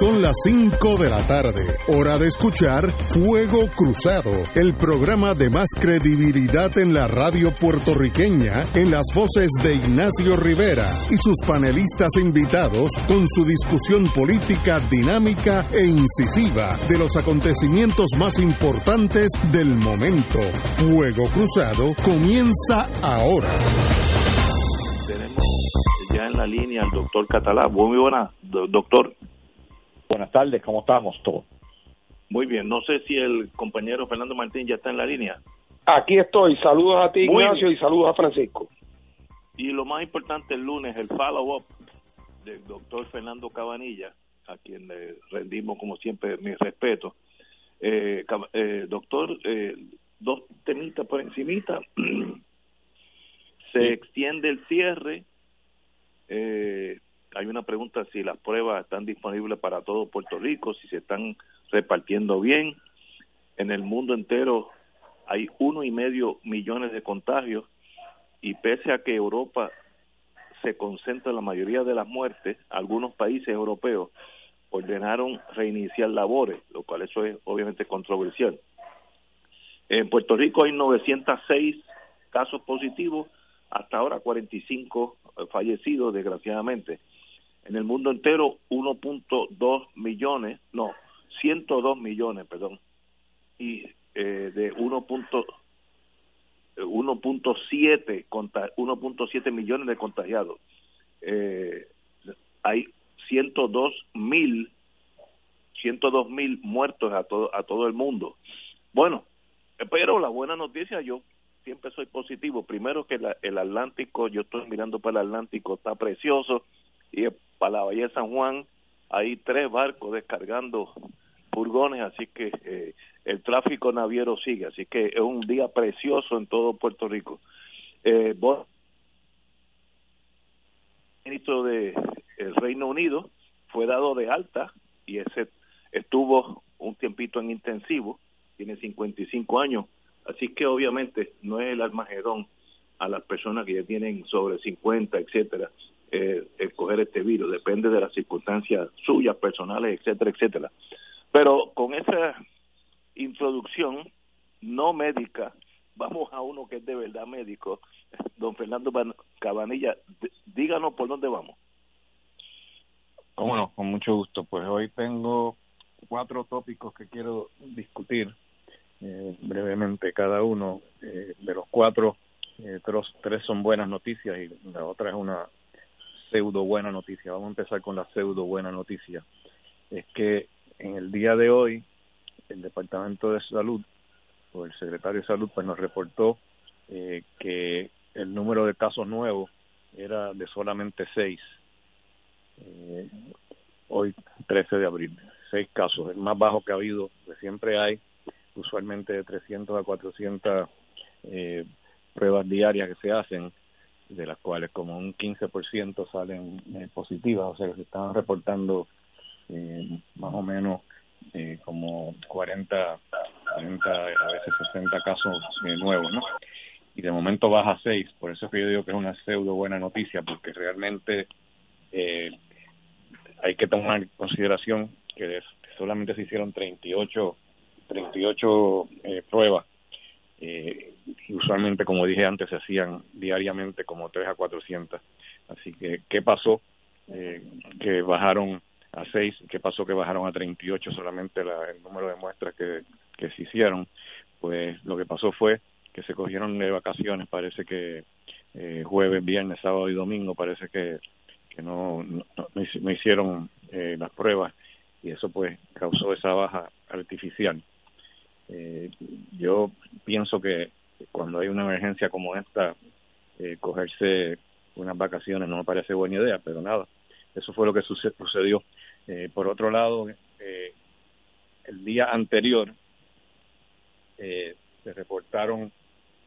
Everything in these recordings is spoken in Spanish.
Son las 5 de la tarde, hora de escuchar Fuego Cruzado, el programa de más credibilidad en la radio puertorriqueña, en las voces de Ignacio Rivera y sus panelistas invitados con su discusión política dinámica e incisiva de los acontecimientos más importantes del momento. Fuego Cruzado comienza ahora. Tenemos ya en la línea al doctor Catalá. Muy buena, doctor. Buenas tardes, ¿cómo estamos todos? Muy bien, no sé si el compañero Fernando Martín ya está en la línea. Aquí estoy, saludos a ti Ignacio y saludos a Francisco. Y lo más importante el lunes, el follow-up del doctor Fernando Cabanilla, a quien le rendimos como siempre mi respeto. Eh, eh, doctor, eh, dos temitas por encimita. Se extiende el cierre. Eh, hay una pregunta si las pruebas están disponibles para todo Puerto Rico, si se están repartiendo bien. En el mundo entero hay uno y medio millones de contagios y pese a que Europa se concentra la mayoría de las muertes, algunos países europeos ordenaron reiniciar labores, lo cual eso es obviamente controversial. En Puerto Rico hay 906 casos positivos, hasta ahora 45 fallecidos, desgraciadamente. En el mundo entero, 1.2 millones, no, 102 millones, perdón, y eh, de 1.7 1.7 millones de contagiados. Eh, hay 102 mil 102 mil muertos a todo a todo el mundo. Bueno, pero la buena noticia yo siempre soy positivo. Primero que el Atlántico, yo estoy mirando para el Atlántico, está precioso y para la Bahía de San Juan. Hay tres barcos descargando furgones, así que eh, el tráfico naviero sigue, así que es un día precioso en todo Puerto Rico. Eh, vos, ministro de el Reino Unido fue dado de alta y ese estuvo un tiempito en intensivo, tiene 55 años, así que obviamente no es el armagedón a las personas que ya tienen sobre 50, etcétera, eh, escoger este virus, depende de las circunstancias suyas, personales, etcétera, etcétera. Pero con esa introducción no médica, vamos a uno que es de verdad médico, don Fernando Cabanilla, díganos por dónde vamos. Cómo no, con mucho gusto. Pues hoy tengo cuatro tópicos que quiero discutir eh, brevemente cada uno. Eh, de los cuatro, eh, tres son buenas noticias y la otra es una pseudo buena noticia. Vamos a empezar con la pseudo buena noticia. Es que en el día de hoy el Departamento de Salud o el secretario de Salud pues nos reportó eh, que el número de casos nuevos era de solamente seis. Eh, hoy 13 de abril, seis casos, el más bajo que ha habido, que siempre hay usualmente de 300 a 400 eh, pruebas diarias que se hacen de las cuales como un 15% salen eh, positivas, o sea que se están reportando eh, más o menos eh, como 40, 40, a veces 60 casos eh, nuevos, ¿no? Y de momento baja a 6, por eso es que yo digo que es una pseudo buena noticia, porque realmente hay que tomar en consideración que solamente se hicieron 38, 38 eh, pruebas eh, y usualmente, como dije antes, se hacían diariamente como 3 a 400. Así que, ¿qué pasó? Eh, que bajaron a 6, ¿qué pasó? Que bajaron a 38 solamente la, el número de muestras que, que se hicieron. Pues lo que pasó fue que se cogieron de vacaciones, parece que eh, jueves, viernes, sábado y domingo, parece que, que no, no, no hicieron eh, las pruebas y eso pues causó esa baja artificial. Eh, yo pienso que cuando hay una emergencia como esta, eh, cogerse unas vacaciones no me parece buena idea, pero nada, eso fue lo que sucedió. Eh, por otro lado, eh, el día anterior eh, se reportaron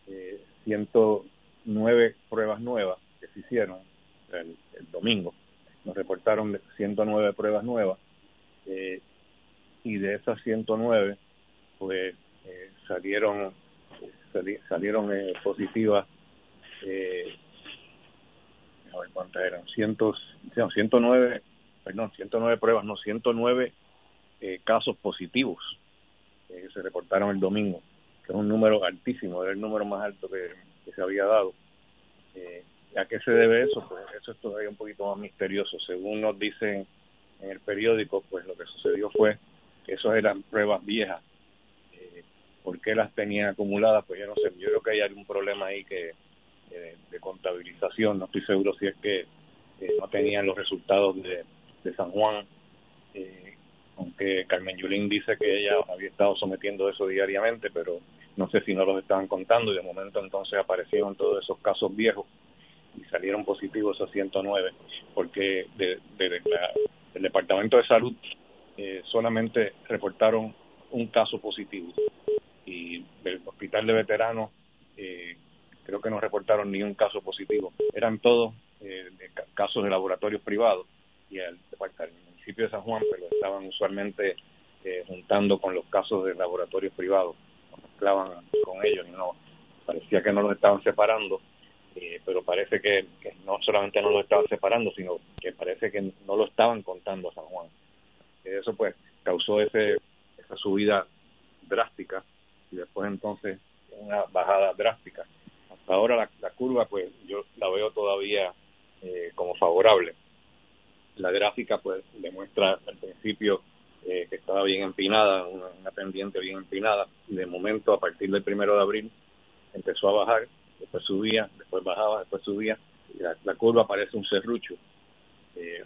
eh, 109 pruebas nuevas que se hicieron el, el domingo. Nos reportaron 109 pruebas nuevas eh, y de esas 109 pues eh, salieron sali, salieron eh, positivas eh, a ver cuántas eran cientos no, 109 perdón, 109 pruebas, no, 109 eh, casos positivos que se reportaron el domingo, que es un número altísimo, es el número más alto que, se había dado. Eh, ¿A qué se debe eso? Pues eso es todavía un poquito más misterioso. Según nos dicen en el periódico, pues lo que sucedió fue que esas eran pruebas viejas. ¿Por qué las tenían acumuladas? Pues yo no sé. Yo creo que hay algún problema ahí que eh, de contabilización. No estoy seguro si es que eh, no tenían los resultados de, de San Juan. Eh, aunque Carmen Yulín dice que ella había estado sometiendo eso diariamente, pero no sé si no los estaban contando y de momento entonces aparecieron todos esos casos viejos y salieron positivos a 109 porque de, de, del Departamento de Salud eh, solamente reportaron un caso positivo y del Hospital de Veteranos eh, creo que no reportaron ni un caso positivo. Eran todos eh, casos de laboratorios privados y el, municipio de San Juan pero pues, estaban usualmente eh, juntando con los casos de laboratorios privados, mezclaban con ellos y no parecía que no los estaban separando eh, pero parece que, no solamente no lo estaban separando, sino que parece que no lo estaban contando a San Juan. Eso pues causó ese esa subida drástica y después entonces una bajada drástica. Hasta ahora la, curva pues yo la veo todavía eh, como favorable. La gráfica pues demuestra al principio eh, que estaba bien empinada, una, pendiente bien empinada, de momento a partir del primero de abril empezó a bajar después subía, después bajaba, después subía, y la, curva parece un serrucho. Eh,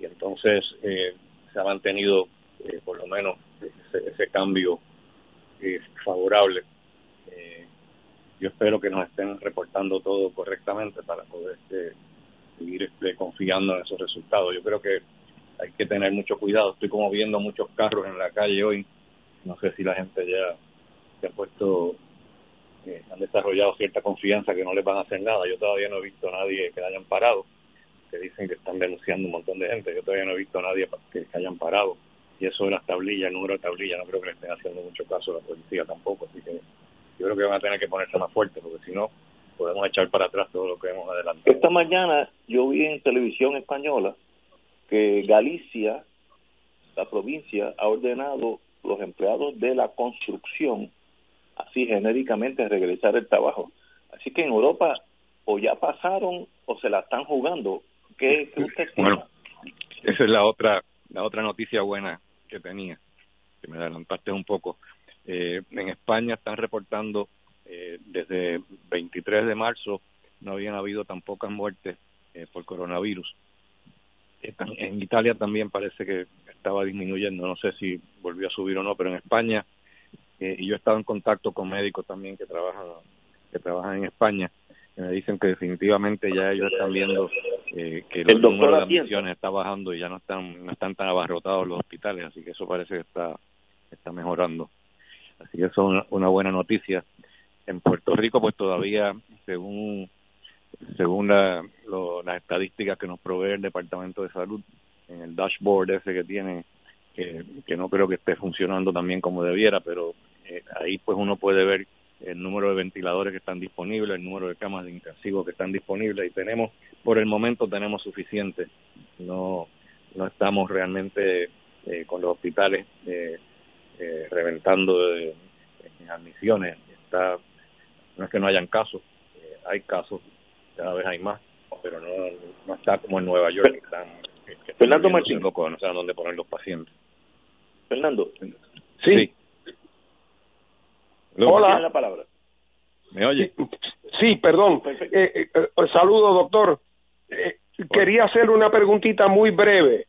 y entonces eh, se ha mantenido eh, por lo menos ese, cambio favorable. yo espero que nos estén reportando todo correctamente para poder seguir este, confiando en esos resultados. Yo creo que hay que tener mucho cuidado. Estoy como viendo muchos carros en la calle hoy. No sé si la gente ya se ha puesto han desarrollado cierta confianza que no les van a hacer nada. Yo todavía no he visto a nadie que hayan parado, que dicen que están denunciando un montón de gente. Yo todavía no he visto a nadie que, hayan parado. Y eso de las tablillas, el número de tablillas, no creo que le estén haciendo mucho caso a la policía tampoco. Así que yo creo que van a tener que ponerse más fuertes, porque si no, podemos echar para atrás todo lo que hemos adelantado. Esta mañana yo vi en televisión española que Galicia, la provincia, ha ordenado los empleados de la construcción así genéricamente regresar el trabajo. Así que en Europa o ya pasaron o se la están jugando. ¿Qué, usted Bueno, esa es la otra la otra noticia buena que tenía, que me adelantaste un poco. Eh, en España están reportando eh, desde 23 de marzo no habían habido tan pocas muertes eh, por coronavirus. En Italia también parece que estaba disminuyendo, no sé si volvió a subir o no, pero en España eh, y yo he estado en contacto con médicos también que trabajan que trabajan en España que me dicen que definitivamente ya ellos están viendo eh, que el número de admisiones está bajando y ya no están no están tan abarrotados los hospitales así que eso parece que está está mejorando. Así que eso es una, buena noticia. En Puerto Rico pues todavía según según la, las estadísticas que nos provee el Departamento de Salud en el dashboard ese que tiene que, no creo que esté funcionando también como debiera, pero eh, ahí pues uno puede ver el número de ventiladores que están disponibles, el número de camas de intensivos que están disponibles y tenemos, por el momento tenemos suficiente. No, no estamos realmente eh, con los hospitales eh, eh, reventando de, en admisiones. Está, no es que no hayan casos, hay casos, cada vez hay más, pero no, no está como en Nueva York, que están, Fernando Martín. Locos, no saben dónde poner los pacientes. Fernando. Sí. Hola. la palabra. ¿Me oye? Sí, perdón. Eh, eh, eh, saludo, doctor. quería hacer una preguntita muy breve.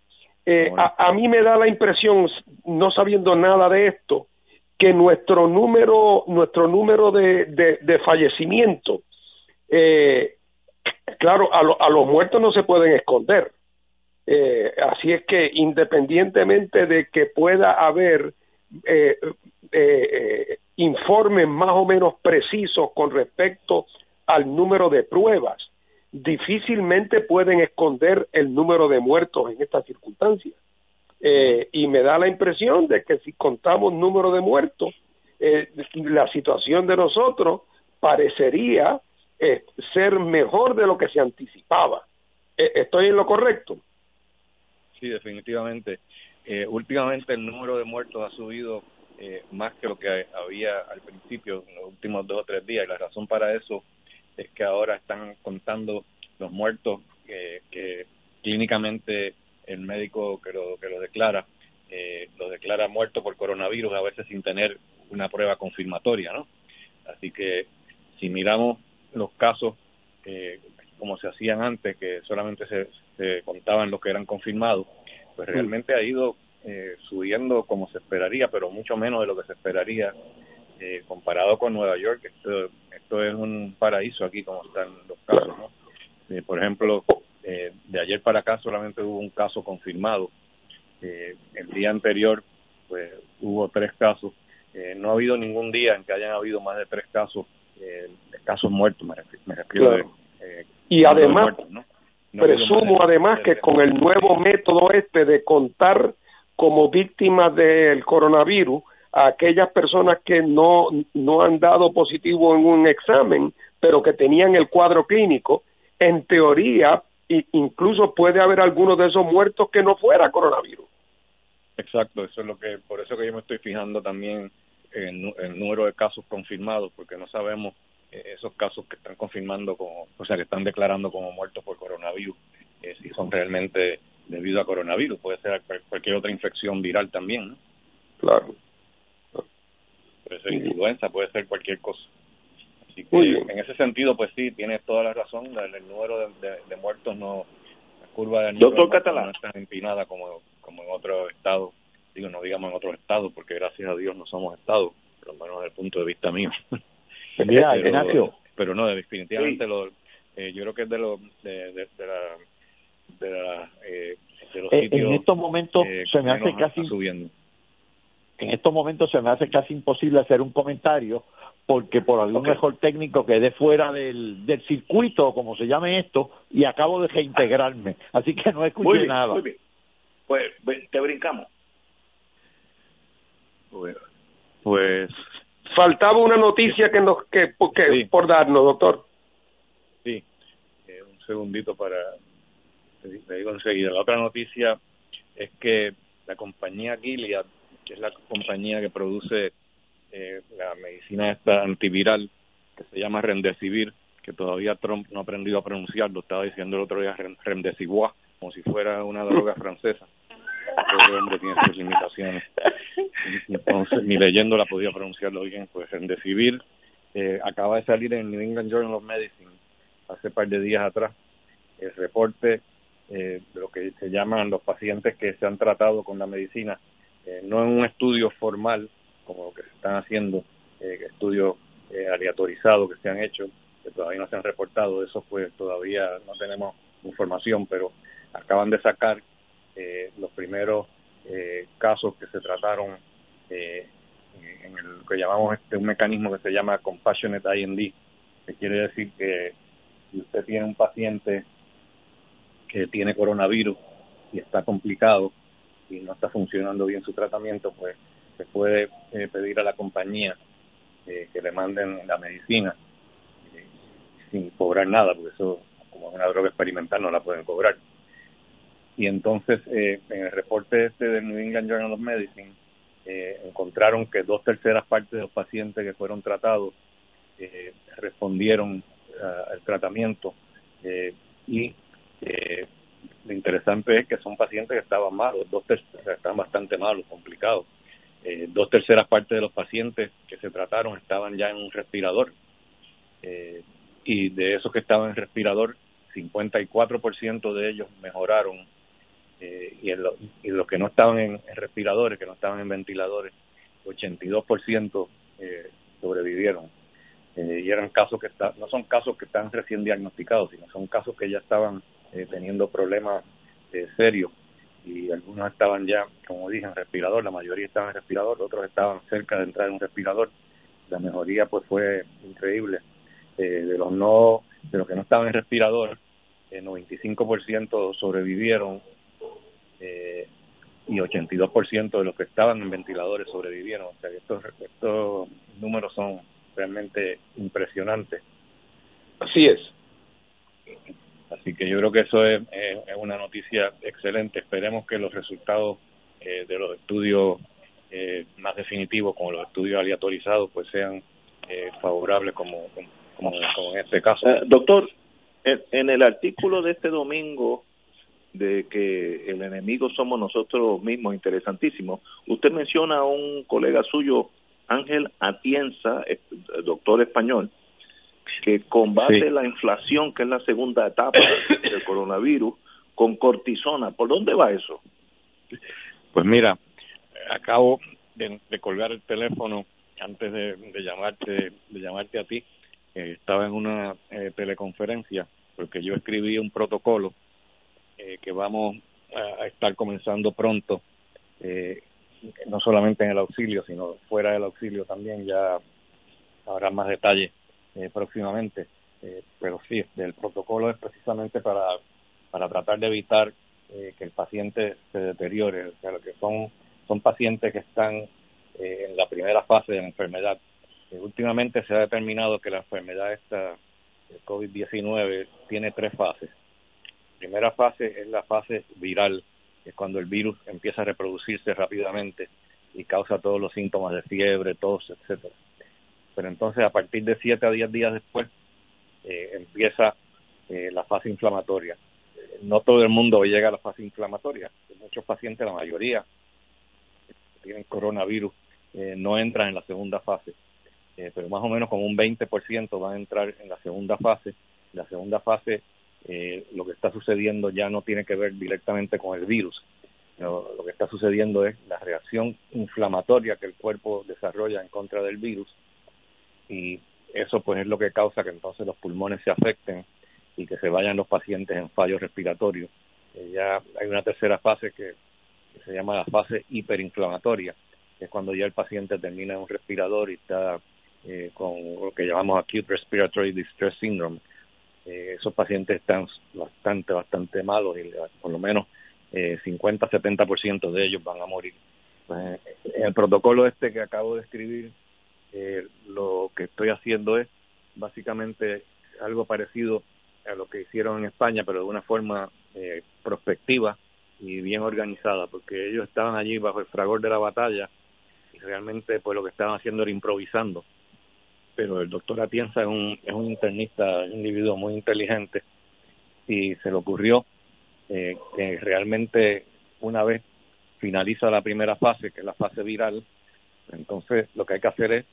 a, a, mí me da la impresión, no sabiendo nada de esto, que nuestro número, nuestro número de, de, de fallecimientos, claro, a, a los muertos no se pueden esconder. Eh, así es que independientemente de que pueda haber eh, eh, informes más o menos precisos con respecto al número de pruebas, difícilmente pueden esconder el número de muertos en estas circunstancias. y me da la impresión de que si contamos número de muertos, la situación de nosotros parecería ser mejor de lo que se anticipaba. ¿Estoy en lo correcto? sí, definitivamente. Eh, últimamente el número de muertos ha subido eh, más que lo que había al principio, en los últimos dos o tres días, y la razón para eso es que ahora están contando los muertos que clínicamente el médico que lo, que lo declara, eh, lo declara muerto por coronavirus a veces sin tener una prueba confirmatoria, ¿no? Así que si miramos los casos eh, como se hacían antes, que solamente se, se contaban los que eran confirmados, pues realmente ha ido eh, subiendo como se esperaría, pero mucho menos de lo que se esperaría eh, comparado con Nueva York. Esto, esto es un paraíso aquí como están los casos, ¿no? Eh, por ejemplo, eh, de ayer para acá solamente hubo un caso confirmado. Eh, el día anterior, pues hubo tres casos. Eh, no ha habido ningún día en que hayan habido más de tres casos, eh, casos muertos, me refiero. Eh, y además, presumo además que con el nuevo método este de contar como víctimas del coronavirus a aquellas personas que no, no han dado positivo en un examen, pero que tenían el cuadro clínico, en teoría incluso puede haber algunos de esos muertos que no fuera coronavirus. Exacto, eso es lo que, por eso que yo me estoy fijando también en el número de casos confirmados, porque no sabemos eh, esos casos que están confirmando como, o sea, que están declarando como muertos por coronavirus, eh, si son realmente debido a coronavirus, puede ser cualquier otra infección viral también, ¿no? Claro. Puede ser influenza, puede ser cualquier cosa. Así que en ese sentido, pues sí, tienes toda la razón. El, número de, muertos no, la curva de Doctor Catalán. no está empinada como, como en otros estados. Digo, no digamos en otros estados, porque gracias a Dios no somos estados, por lo menos desde el punto de vista mío. Mira, pero, Ignacio. Pero no, definitivamente lo, eh, yo creo que es de, lo, de, de, de la. De, la, eh, de los Eh, sitios, en estos momentos eh, se me hace casi en estos momentos se me hace casi imposible hacer un comentario porque por algún mejor técnico quedé fuera del, del circuito, como se llame esto, y acabo de reintegrarme. Así que no escuché Muy bien, nada. muy bien. Pues ven, te brincamos. Pues, pues Faltaba una noticia que nos que, que Sí. por darnos, doctor. Sí, eh, un segundito para, te digo enseguida. La otra noticia es que la compañía Gilead, que es la compañía que produce eh, la medicina esta antiviral, que se llama Remdesivir, que todavía Trump no ha aprendido a pronunciar, lo estaba diciendo el otro día Rem- Remdesivir, como si fuera una droga francesa. Pobre hombre tiene sus limitaciones. Entonces, ni leyendo la podía pronunciarlo bien, pues Remdesivir eh, acaba de salir en New England Journal of Medicine hace par de días atrás el reporte eh, lo que se llaman los pacientes que se han tratado con la medicina, eh, no en un estudio formal como lo que se están haciendo, eh, estudios eh, aleatorizados que se han hecho, que todavía no se han reportado, eso pues todavía no tenemos información, pero acaban de sacar eh, los primeros casos que se trataron en el lo que llamamos este un mecanismo que se llama compassionate IND, que quiere decir que si usted tiene un paciente que tiene coronavirus y está complicado y no está funcionando bien su tratamiento, pues se puede eh, pedir a la compañía eh, que le manden la medicina eh, sin cobrar nada, porque eso, como es una droga experimental, no la pueden cobrar. Y entonces, en el reporte este del New England Journal of Medicine, encontraron que dos terceras partes de los pacientes que fueron tratados respondieron ah, al tratamiento y eh, lo interesante es que son pacientes que estaban malos, dos estaban bastante malos, complicados. Eh, dos terceras partes de los pacientes que se trataron estaban ya en un respirador eh, y de esos que estaban en respirador, 54% de ellos mejoraron eh, y, los que no estaban en, en respiradores, que no estaban en ventiladores, 82% eh, sobrevivieron. Eh, y eran casos que está, no son casos que están recién diagnosticados, sino son casos que ya estaban eh, teniendo problemas eh, serios y algunos estaban ya, como dije, en respirador, la mayoría estaban en respirador, otros estaban cerca de entrar en un respirador. La mejoría pues fue increíble. Eh, de los no, de los que no estaban en respirador, el 95% sobrevivieron eh, y 82% de los que estaban en ventiladores sobrevivieron. O sea, estos, estos números son realmente impresionantes. Así es. Así que yo creo que eso es, una noticia excelente. Esperemos que los resultados eh, de los estudios eh, más definitivos, como los estudios aleatorizados, pues sean eh, favorables como, como, en este caso. doctor, en el artículo de este domingo de que el enemigo somos nosotros mismos, interesantísimo. Usted menciona a un colega suyo, Ángel Atienza, doctor español, que combate la inflación, que es la segunda etapa del coronavirus, con cortisona. ¿Por dónde va eso? Pues mira, acabo de, colgar el teléfono antes de, llamarte de llamarte a ti. estaba en una eh, teleconferencia porque yo escribí un protocolo eh, que vamos a, estar comenzando pronto, eh, no solamente en el auxilio, sino fuera del auxilio también, ya habrá más detalles eh, próximamente. pero sí, el protocolo es precisamente para, para tratar de evitar que el paciente se deteriore, o sea, que son, son pacientes que están en la primera fase de la enfermedad. últimamente se ha determinado que la enfermedad esta, COVID-19, tiene tres fases primera fase es la fase viral, que es cuando el virus empieza a reproducirse rápidamente y causa todos los síntomas de fiebre, tos, etcétera. Pero entonces a partir de 7 a 10 días después eh, empieza eh, la fase inflamatoria. no todo el mundo llega a la fase inflamatoria. Muchos pacientes, la mayoría, que tienen coronavirus, eh, no entran en la segunda fase. pero más o menos como un 20% van a entrar en la segunda fase. La segunda fase eh, lo que está sucediendo ya no tiene que ver directamente con el virus. lo que está sucediendo es la reacción inflamatoria que el cuerpo desarrolla en contra del virus y eso pues es lo que causa que entonces los pulmones se afecten y que se vayan los pacientes en fallo respiratorio. Eh, ya hay una tercera fase que, se llama la fase hiperinflamatoria, que es cuando ya el paciente termina en un respirador y está eh, con lo que llamamos acute respiratory distress syndrome, eh, esos pacientes están bastante, bastante malos y por lo menos eh, 50-70% de ellos van a morir. Pues, en el protocolo este que acabo de escribir, eh, lo que estoy haciendo es básicamente algo parecido a lo que hicieron en España, pero de una forma eh, prospectiva y bien organizada, porque ellos estaban allí bajo el fragor de la batalla y realmente pues lo que estaban haciendo era improvisando. Pero el doctor Atienza es un, es un internista, un individuo muy inteligente y se le ocurrió eh, que realmente una vez finaliza la primera fase, que es la fase viral, entonces lo que hay que hacer es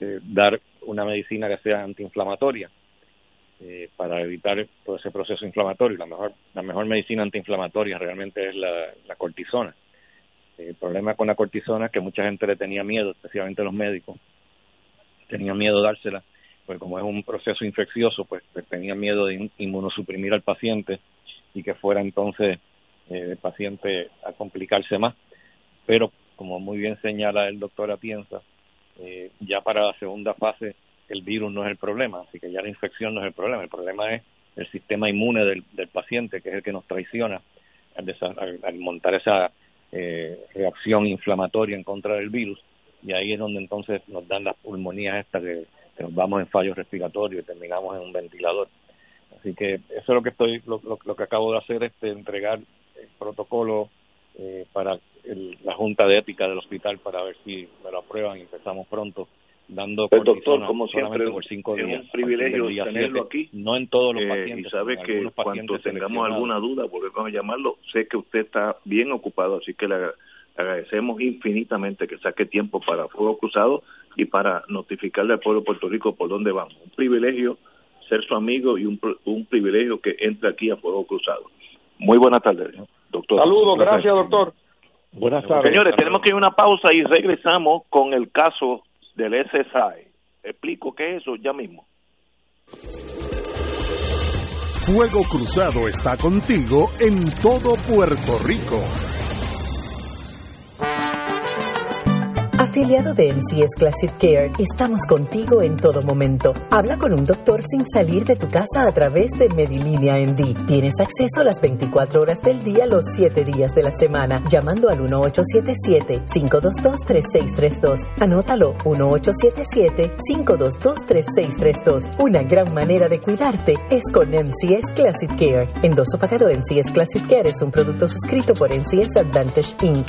eh, dar una medicina que sea antiinflamatoria eh, para evitar todo ese proceso inflamatorio. La mejor, la mejor medicina antiinflamatoria realmente es la, la cortisona. El problema con la cortisona es que mucha gente le tenía miedo, especialmente los médicos, tenía miedo de dársela, pues como es un proceso infeccioso, pues, pues tenía miedo de inmunosuprimir al paciente y que fuera entonces eh, el paciente a complicarse más. Pero, como muy bien señala el doctor Atienza, eh, ya para la segunda fase el virus no es el problema, así que ya la infección no es el problema, el problema es el sistema inmune del, del paciente, que es el que nos traiciona al, montar esa eh, reacción inflamatoria en contra del virus y ahí es donde entonces nos dan las pulmonías estas que, nos vamos en fallo respiratorio y terminamos en un ventilador. Así que eso es lo que estoy, lo, lo, que acabo de hacer, este, entregar el protocolo eh, para la Junta de Ética del hospital para ver si me lo aprueban y empezamos pronto dando el doctor como siempre por cinco es un privilegio tenerlo aquí no en todos los eh, pacientes y sabe que cuando tengamos alguna duda volvemos a llamarlo sé que usted está bien ocupado así que le agradecemos infinitamente que saque tiempo para Fuego Cruzado y para notificarle al pueblo de Puerto Rico por dónde vamos. Un privilegio ser su amigo y un, un privilegio que entre aquí a Fuego Cruzado. Muy buenas tardes, doctor. Saludos, gracias, doctor. Buenas tardes. Señores, tenemos que ir a una pausa y regresamos con el caso del SSI. Explico qué es eso ya mismo. Fuego Cruzado está contigo en todo Puerto Rico. Afiliado de MCS Classic Care, estamos contigo en todo momento. Habla con un doctor sin salir de tu casa a través de Medilínea MD. Tienes acceso las 24 horas del día, los 7 días de la semana, llamando al 1877-522-3632. Anótalo, 1877-522-3632. Una gran manera de cuidarte es con MCS Classic Care. Endoso pagado MCS Classic Care es un producto suscrito por MCS Advantage Inc.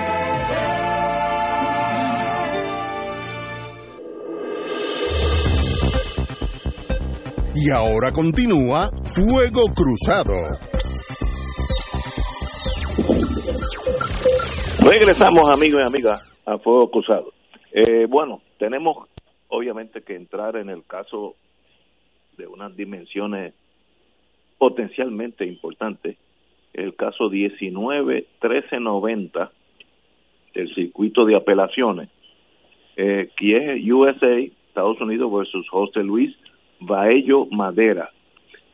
Y ahora continúa Fuego Cruzado. Regresamos amigos y amigas a Fuego Cruzado. Eh, bueno, tenemos obviamente que entrar en el caso de unas dimensiones potencialmente importantes, el caso 19-1390 del circuito de apelaciones, eh, que es USA, Estados Unidos versus José Luis Baello Madera.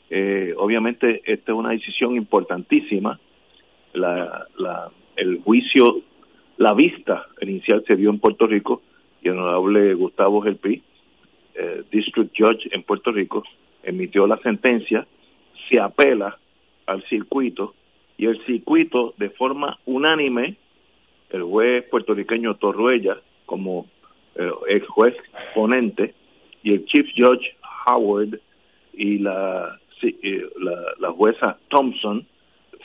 Eh, obviamente esta es una decisión importantísima. La, la, el juicio, la vista inicial se dio en Puerto Rico y el honorable Gustavo Gelpi, eh, District Judge en Puerto Rico, emitió la sentencia, se apela al circuito y el circuito de forma unánime, el juez puertorriqueño Torruella como eh, ex juez ponente y el Chief Judge Howard y la, la, jueza Thompson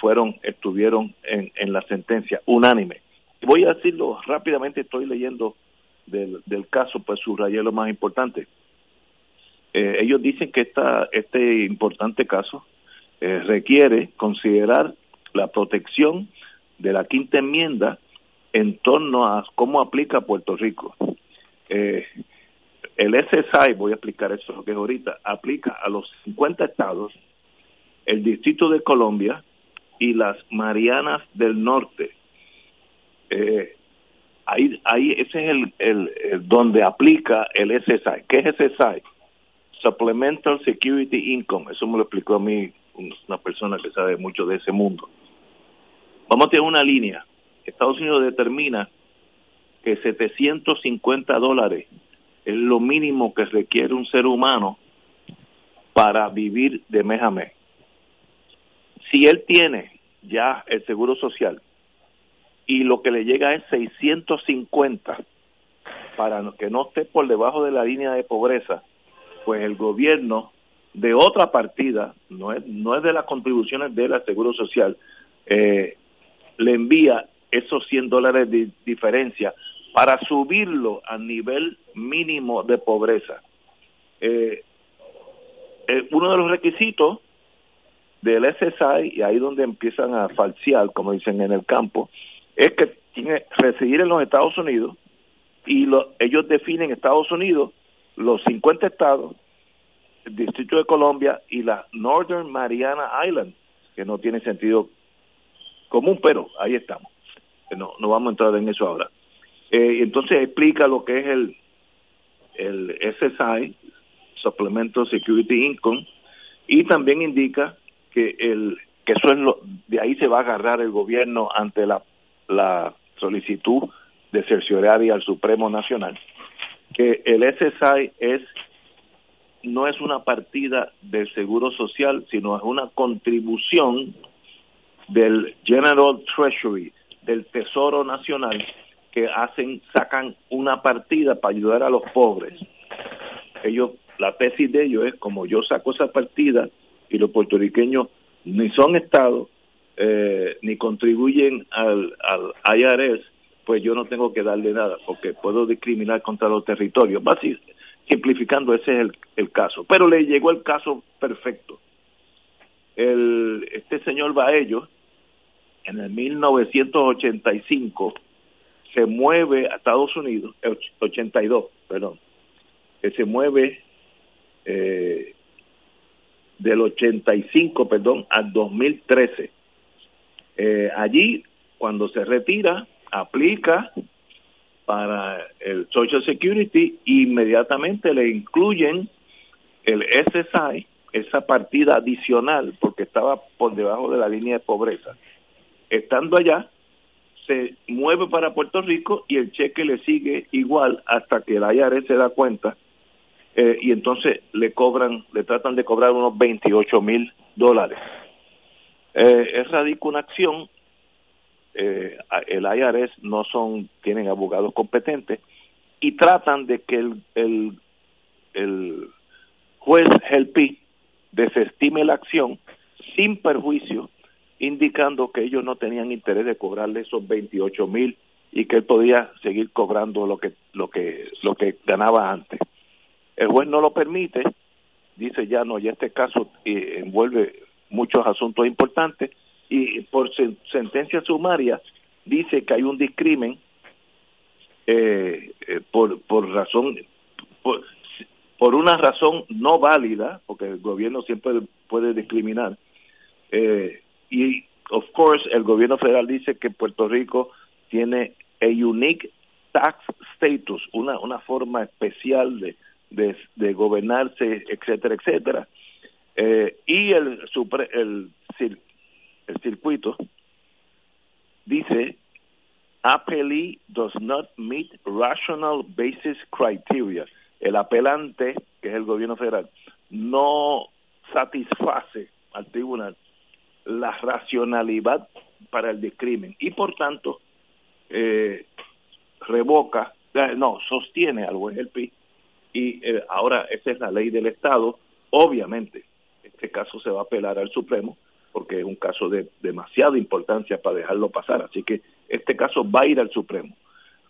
fueron estuvieron en, en la sentencia unánime. Voy a decirlo rápidamente, estoy leyendo del, del caso, pues subrayé lo más importante. Eh, ellos dicen que esta, este importante caso eh, requiere considerar la protección de la quinta enmienda en torno a cómo aplica Puerto Rico. Eh, el SSI, voy a explicar eso que es ahorita, aplica a los 50 estados, el Distrito de Colombia y las Marianas del Norte. Eh, ahí, ahí ese es el, el, donde aplica el SSI. ¿Qué es SSI? Supplemental Security Income. Eso me lo explicó a mí una persona que sabe mucho de ese mundo. Vamos a tener una línea. Estados Unidos determina que 750 dólares es lo mínimo que requiere un ser humano para vivir de mes a mes. Si él tiene ya el seguro social y lo que le llega es 650 para que no esté por debajo de la línea de pobreza, pues el gobierno de otra partida, no es, no es de las contribuciones de la Seguro Social, eh, le envía esos 100 dólares de diferencia para subirlo al nivel mínimo de pobreza. Eh, eh, uno de los requisitos del SSI, y ahí donde empiezan a falsear, como dicen en el campo, es que tiene residir en los Estados Unidos y lo, ellos definen Estados Unidos, los 50 estados, el Distrito de Colombia y la Northern Mariana Island, que no tiene sentido común, pero ahí estamos. No, no vamos a entrar en eso ahora. Eh, entonces explica lo que es el, el SSI, Supplemental Security Income, y también indica que el que eso es lo, de ahí se va a agarrar el gobierno ante la, la solicitud de cercioraria al Supremo Nacional, que el SSI es no es una partida del Seguro Social, sino es una contribución del General Treasury, del Tesoro Nacional, que hacen, sacan una partida para ayudar a los pobres. Ellos, la tesis de ellos es como yo saco esa partida y los puertorriqueños ni son estados eh, ni contribuyen al, al IRS, pues yo no tengo que darle nada porque puedo discriminar contra los territorios. Básicamente, simplificando, ese es el, el caso. Pero le llegó el caso perfecto. El, este señor Baello, en el 1985, se mueve a Estados Unidos, 82, perdón, que se mueve eh, del 85, perdón, al 2013. Eh, allí, cuando se retira, aplica para el Social Security, inmediatamente le incluyen el SSI, esa partida adicional, porque estaba por debajo de la línea de pobreza. Estando allá, se mueve para Puerto Rico y el cheque le sigue igual hasta que el IRS se da cuenta eh, y entonces le cobran, le tratan de cobrar unos 28 mil dólares. Eh, es radica una acción eh, el IRS no son tienen abogados competentes y tratan de que el, el, el juez Helpi desestime la acción sin perjuicio, indicando que ellos no tenían interés de cobrarle esos 28 mil y que él podía seguir cobrando lo que lo que lo que ganaba antes. El juez no lo permite, dice ya no, ya este caso eh, envuelve muchos asuntos importantes y por sentencia sumaria dice que hay un discrimen eh, eh, por, por razón, por, por, una razón no válida, porque el gobierno siempre puede discriminar, eh, y of course el gobierno federal dice que Puerto Rico tiene a unique tax status, una, una forma especial de, de, gobernarse, etcétera, etcétera. Eh, y el, el, el circuito, dice, appellee does not meet rational basis criteria. El apelante, que es el gobierno federal, no satisface al tribunal la racionalidad para el discrimen y por tanto eh, revoca, eh, no, sostiene al juez el PI y eh, ahora esa es la ley del Estado. Obviamente, este caso se va a apelar al Supremo porque es un caso de demasiada importancia para dejarlo pasar. Así que este caso va a ir al Supremo.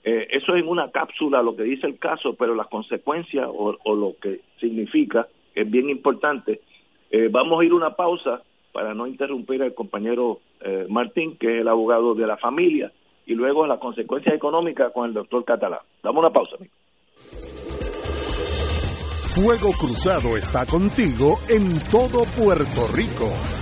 Eh, eso es en una cápsula lo que dice el caso, pero las consecuencias o, lo que significa es bien importante. Vamos a ir una pausa para no interrumpir al compañero eh, Martín, que es el abogado de la familia, y luego las consecuencias económicas con el doctor Catalán. Damos una pausa. Amigo. Fuego Cruzado está contigo en todo Puerto Rico.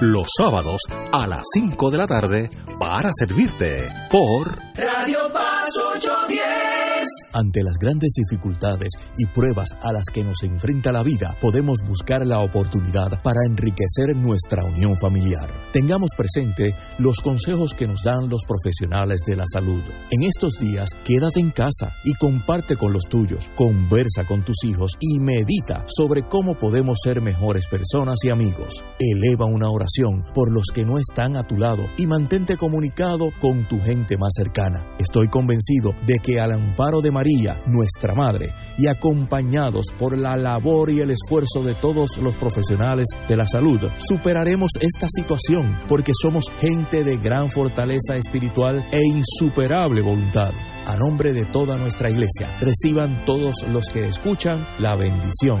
los sábados a las 5 de la tarde para servirte por Radio Paz 810. Ante las grandes dificultades y pruebas a las que nos enfrenta la vida, podemos buscar la oportunidad para enriquecer nuestra unión familiar. Tengamos presente los consejos que nos dan los profesionales de la salud. En estos días, quédate en casa y comparte con los tuyos, conversa con tus hijos y medita sobre cómo podemos ser mejores personas y amigos. Eleva una oración por los que no están a tu lado y mantente comunicado con tu gente más cercana. Estoy convencido de que al amparo de María, nuestra Madre, y acompañados por la labor y el esfuerzo de todos los profesionales de la salud, superaremos esta situación porque somos gente de gran fortaleza espiritual e insuperable voluntad. A nombre de toda nuestra iglesia, reciban todos los que escuchan la bendición.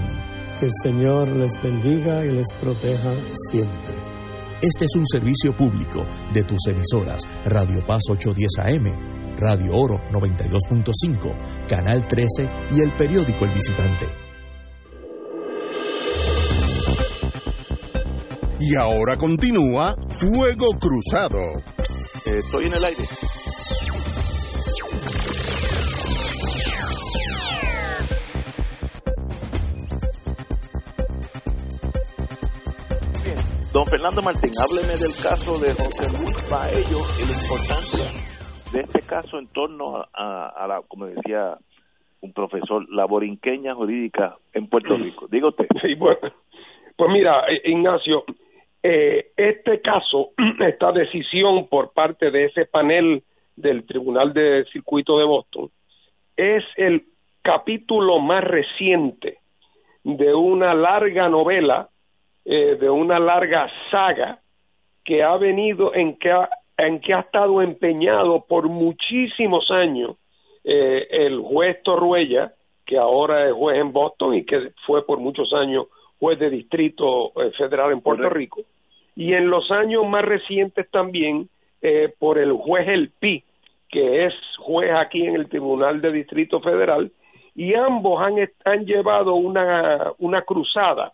Que el Señor les bendiga y les proteja siempre. Este es un servicio público de tus emisoras Radio Paz 810 AM Radio Oro 92.5, Canal 13 y el periódico El Visitante. Y ahora continúa Fuego Cruzado. estoy en el aire. Don Fernando Martín, hábleme del caso de José Luis Baello y la importancia de este caso en torno a, la, como decía un profesor, la borinqueña jurídica en Puerto Rico. Digo usted. Sí, pues, pues mira, eh, Ignacio, eh, este caso, esta decisión por parte de ese panel del Tribunal de Circuito de Boston, es el capítulo más reciente de una larga novela, eh, de una larga saga que ha venido en que ha en que ha estado empeñado por muchísimos años eh, el juez Torruella, que ahora es juez en Boston y que fue por muchos años juez de distrito eh, federal en Puerto Rico, y en los años más recientes también eh, por el juez El Pi, que es juez aquí en el Tribunal de Distrito Federal, y ambos han, han llevado una, una cruzada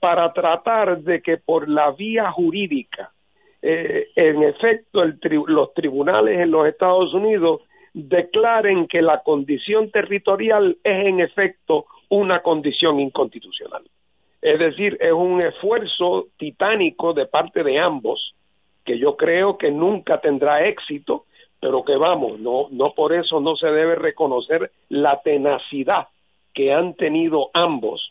para tratar de que por la vía jurídica eh, en efecto los tribunales en los Estados Unidos declaren que la condición territorial es en efecto una condición inconstitucional. Es decir, es un esfuerzo titánico de parte de ambos que yo creo que nunca tendrá éxito, pero que vamos, no, no por eso no se debe reconocer la tenacidad que han tenido ambos,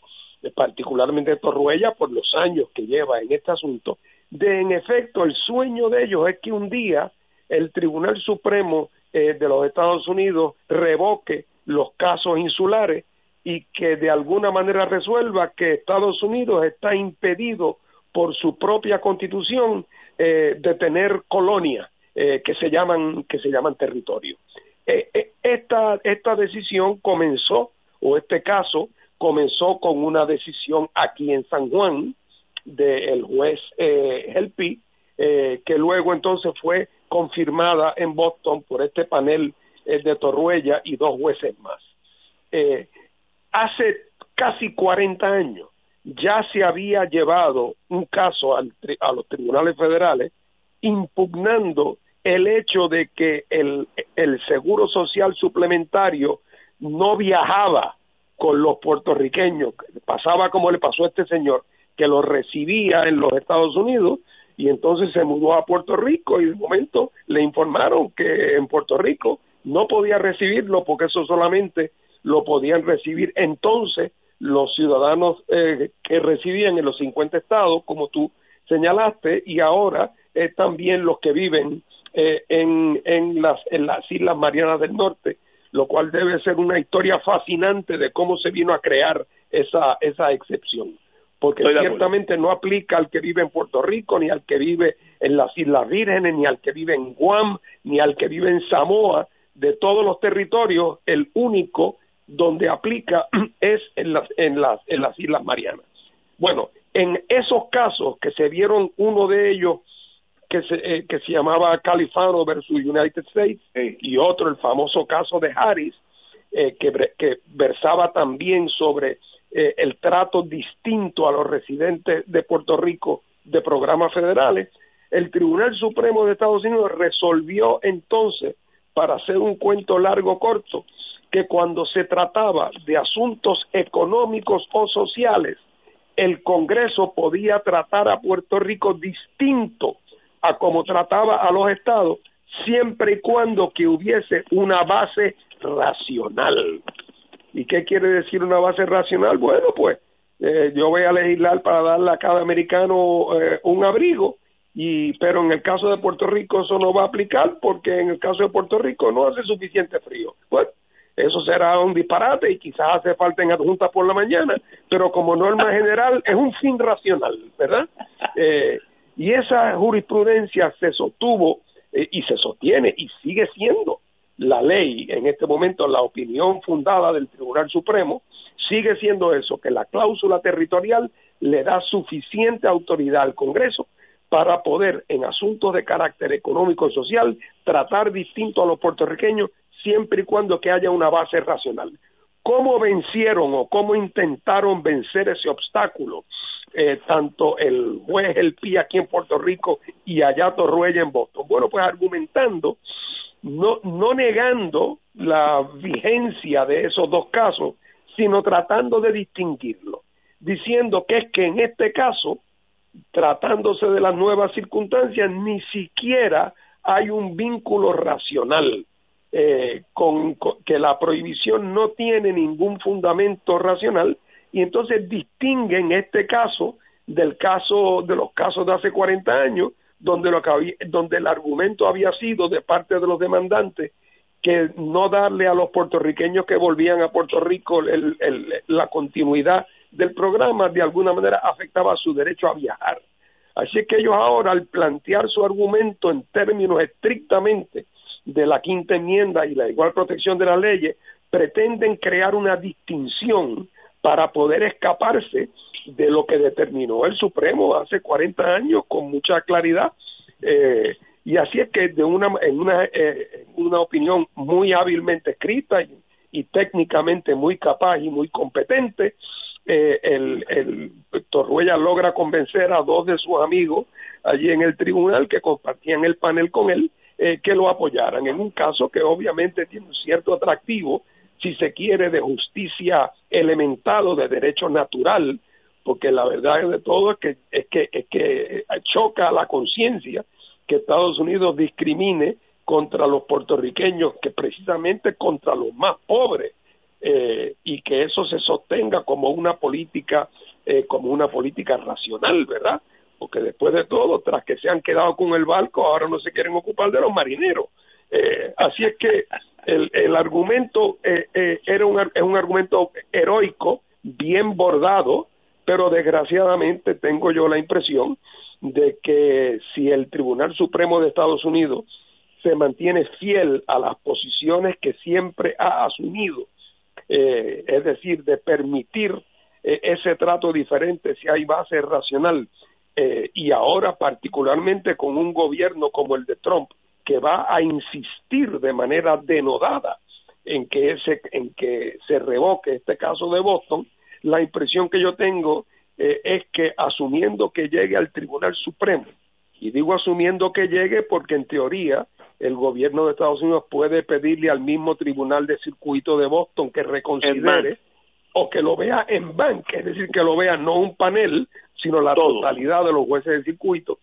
particularmente Torruella por los años que lleva en este asunto, de en efecto el sueño de ellos es que un día el Tribunal Supremo eh, de los Estados Unidos revoque los casos insulares y que de alguna manera resuelva que Estados Unidos está impedido por su propia constitución eh, de tener colonias eh, que se llaman que se llaman territorio. esta esta decisión comenzó o este caso comenzó con una decisión aquí en San Juan del juez eh, Helpi, eh, que luego entonces fue confirmada en Boston por este panel eh, de Torruella y dos jueces más. Eh, hace casi 40 años ya se había llevado un caso al a los tribunales federales impugnando el hecho de que el, el seguro social suplementario no viajaba con los puertorriqueños, pasaba como le pasó a este señor, que lo recibía en los Estados Unidos y entonces se mudó a Puerto Rico y de momento le informaron que en Puerto Rico no podía recibirlo porque eso solamente lo podían recibir entonces los ciudadanos eh, que residían en los 50 estados, como tú señalaste, y ahora eh, también los que viven eh, en, en, las, en las Islas Marianas del Norte, lo cual debe ser una historia fascinante de cómo se vino a crear esa, esa excepción porque ciertamente no aplica al que vive en Puerto Rico, ni al que vive en las Islas Vírgenes, ni al que vive en Guam, ni al que vive en Samoa. De todos los territorios, el único donde aplica es en las, en las, en las Islas Marianas. Bueno, en esos casos que se vieron, uno de ellos que se, eh, que se llamaba Califano versus United States y otro el famoso caso de Harris, eh, que, que versaba también sobre eh, el trato distinto a los residentes de Puerto Rico de programas federales, el Tribunal Supremo de Estados Unidos resolvió entonces, para hacer un cuento largo corto, que cuando se trataba de asuntos económicos o sociales, el Congreso podía tratar a Puerto Rico distinto a como trataba a los estados, siempre y cuando que hubiese una base racional. ¿Y qué quiere decir una base racional? Bueno, pues eh, yo voy a legislar para darle a cada americano eh, un abrigo, y pero en el caso de Puerto Rico eso no va a aplicar porque en el caso de Puerto Rico no hace suficiente frío. Bueno, eso será un disparate y quizás hace falta en adjunta por la mañana, pero como norma general es un fin racional, ¿verdad? Eh, y esa jurisprudencia se sostuvo y se sostiene y sigue siendo la ley, en este momento la opinión fundada del Tribunal Supremo, sigue siendo eso, que la cláusula territorial le da suficiente autoridad al Congreso para poder, en asuntos de carácter económico y social, tratar distinto a los puertorriqueños siempre y cuando que haya una base racional. ¿Cómo vencieron o cómo intentaron vencer ese obstáculo? Eh, tanto el juez El Pi aquí en Puerto Rico y allá Torruella en Boston. Bueno, pues argumentando no, no negando la vigencia de esos dos casos, sino tratando de distinguirlo, diciendo que es que en este caso, tratándose de las nuevas circunstancias, ni siquiera hay un vínculo racional, eh, con, que la prohibición no tiene ningún fundamento racional, y entonces distingue en este caso del caso de los casos de hace 40 años, donde, lo donde el argumento había sido de parte de los demandantes que no darle a los puertorriqueños que volvían a Puerto Rico el, la continuidad del programa de alguna manera afectaba su derecho a viajar. Así que ellos ahora al plantear su argumento en términos estrictamente de la quinta enmienda y la igual protección de las leyes, pretenden crear una distinción para poder escaparse de lo que determinó el Supremo hace 40 años con mucha claridad. Eh, y así es que de una, en una, eh, una opinión muy hábilmente escrita y, técnicamente muy capaz y muy competente, eh, el, el Torruella logra convencer a dos de sus amigos allí en el tribunal que compartían el panel con él eh, que lo apoyaran. En un caso que obviamente tiene un cierto atractivo si se quiere de justicia elementado de derecho natural porque la verdad de todo es que es que es que choca la conciencia que Estados Unidos discrimine contra los puertorriqueños que precisamente contra los más pobres eh, y que eso se sostenga como una política eh, como una política racional verdad porque después de todo tras que se han quedado con el barco ahora no se quieren ocupar de los marineros. Eh, así es que el, el argumento era un, es un argumento heroico bien bordado pero desgraciadamente tengo yo la impresión de que si el Tribunal Supremo de Estados Unidos se mantiene fiel a las posiciones que siempre ha asumido, eh, es decir, de permitir eh, ese trato diferente si hay base racional, eh, y ahora particularmente con un gobierno como el de Trump, que va a insistir de manera denodada en que, ese, en que se revoque este caso de Boston, la impresión que yo tengo eh, es que asumiendo que llegue al Tribunal Supremo, y digo asumiendo que llegue porque en teoría el gobierno de Estados Unidos puede pedirle al mismo Tribunal de Circuito de Boston que reconsidere o que lo vea en bank, es decir, que lo vea no un panel, sino la totalidad de los jueces de circuito.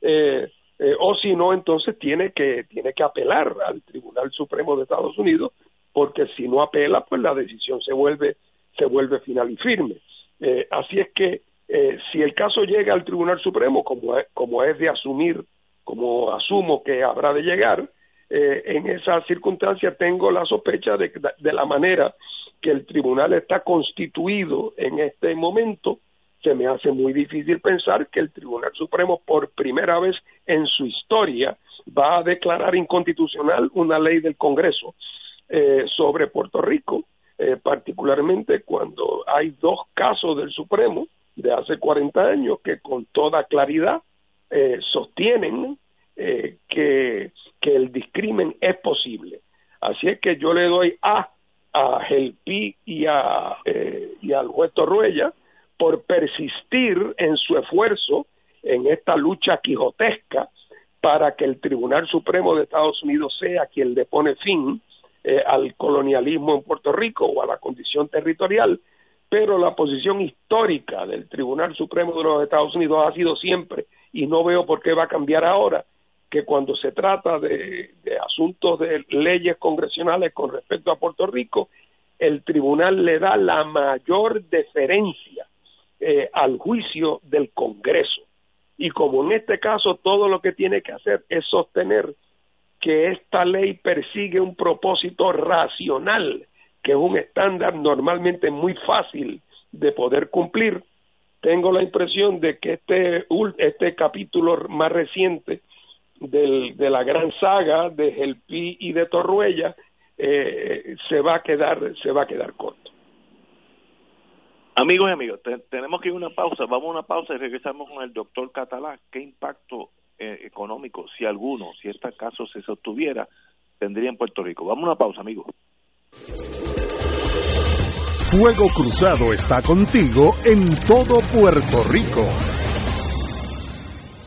Eh, eh, o si no, entonces tiene que, tiene que apelar al Tribunal Supremo de Estados Unidos, porque si no apela, pues la decisión se vuelve se vuelve final y firme. Eh, así es que eh, si el caso llega al Tribunal Supremo, como es, como es de asumir, como asumo que habrá de llegar, eh, en esa circunstancia tengo la sospecha de, de la manera que el tribunal está constituido en este momento, se me hace muy difícil pensar que el Tribunal Supremo por primera vez en su historia va a declarar inconstitucional una ley del Congreso eh, sobre Puerto Rico eh, particularmente cuando hay dos casos del Supremo de hace 40 años que con toda claridad eh, sostienen eh, que, que el discrimen es posible. Así es que yo le doy a a Gelpi y a y al juez Torruella por persistir en su esfuerzo en esta lucha quijotesca para que el Tribunal Supremo de Estados Unidos sea quien le pone fin eh, al colonialismo en Puerto Rico o a la condición territorial, pero la posición histórica del Tribunal Supremo de los Estados Unidos ha sido siempre, y no veo por qué va a cambiar ahora, que cuando se trata de, asuntos de leyes congresionales con respecto a Puerto Rico, el tribunal le da la mayor deferencia eh, al juicio del Congreso. Y como en este caso todo lo que tiene que hacer es sostener que esta ley persigue un propósito racional, que es un estándar normalmente muy fácil de poder cumplir, tengo la impresión de que este, este capítulo más reciente del, de la gran saga de Gelpi y de Torruella eh, se va a quedar se va a quedar corto. Amigos y amigos, tenemos que ir a una pausa. Vamos a una pausa y regresamos con el doctor Catalá. ¿Qué impacto eh, económico, si alguno, si este caso se sostuviera, tendría en Puerto Rico? Vamos a una pausa, amigos. Fuego Cruzado está contigo en todo Puerto Rico.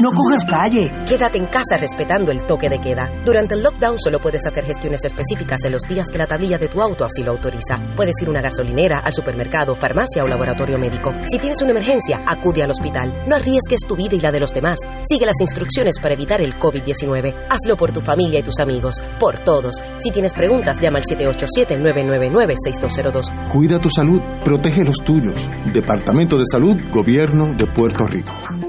No cojas calle. Quédate en casa respetando el toque de queda. Durante el lockdown solo puedes hacer gestiones específicas en los días que la tablilla de tu auto así lo autoriza. Puedes ir a una gasolinera, al supermercado, farmacia o laboratorio médico. Si tienes una emergencia, acude al hospital. No arriesgues tu vida y la de los demás. Sigue las instrucciones para evitar el COVID-19. Hazlo por tu familia y tus amigos. Por todos. Si tienes preguntas, llama al 787-999-6202. Cuida tu salud. Protege los tuyos. Departamento de Salud, Gobierno de Puerto Rico.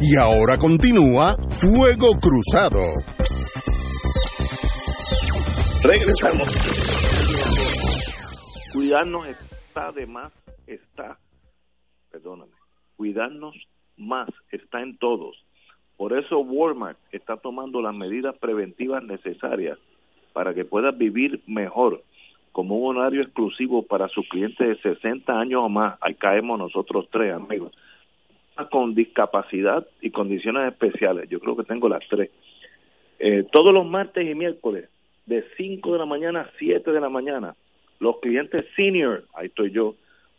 Y ahora continúa Fuego Cruzado. Regresamos cuidarnos está de más, está, perdóname, cuidarnos más está en todos. Por eso Walmart está tomando las medidas preventivas necesarias para que puedas vivir mejor, como un horario exclusivo para sus clientes de 60 años o más. Ahí caemos nosotros tres, amigos. Con discapacidad y condiciones especiales. Yo creo que tengo las tres. Eh, todos los martes y miércoles, de 5 de la mañana a 7 de la mañana, los clientes senior, ahí estoy yo,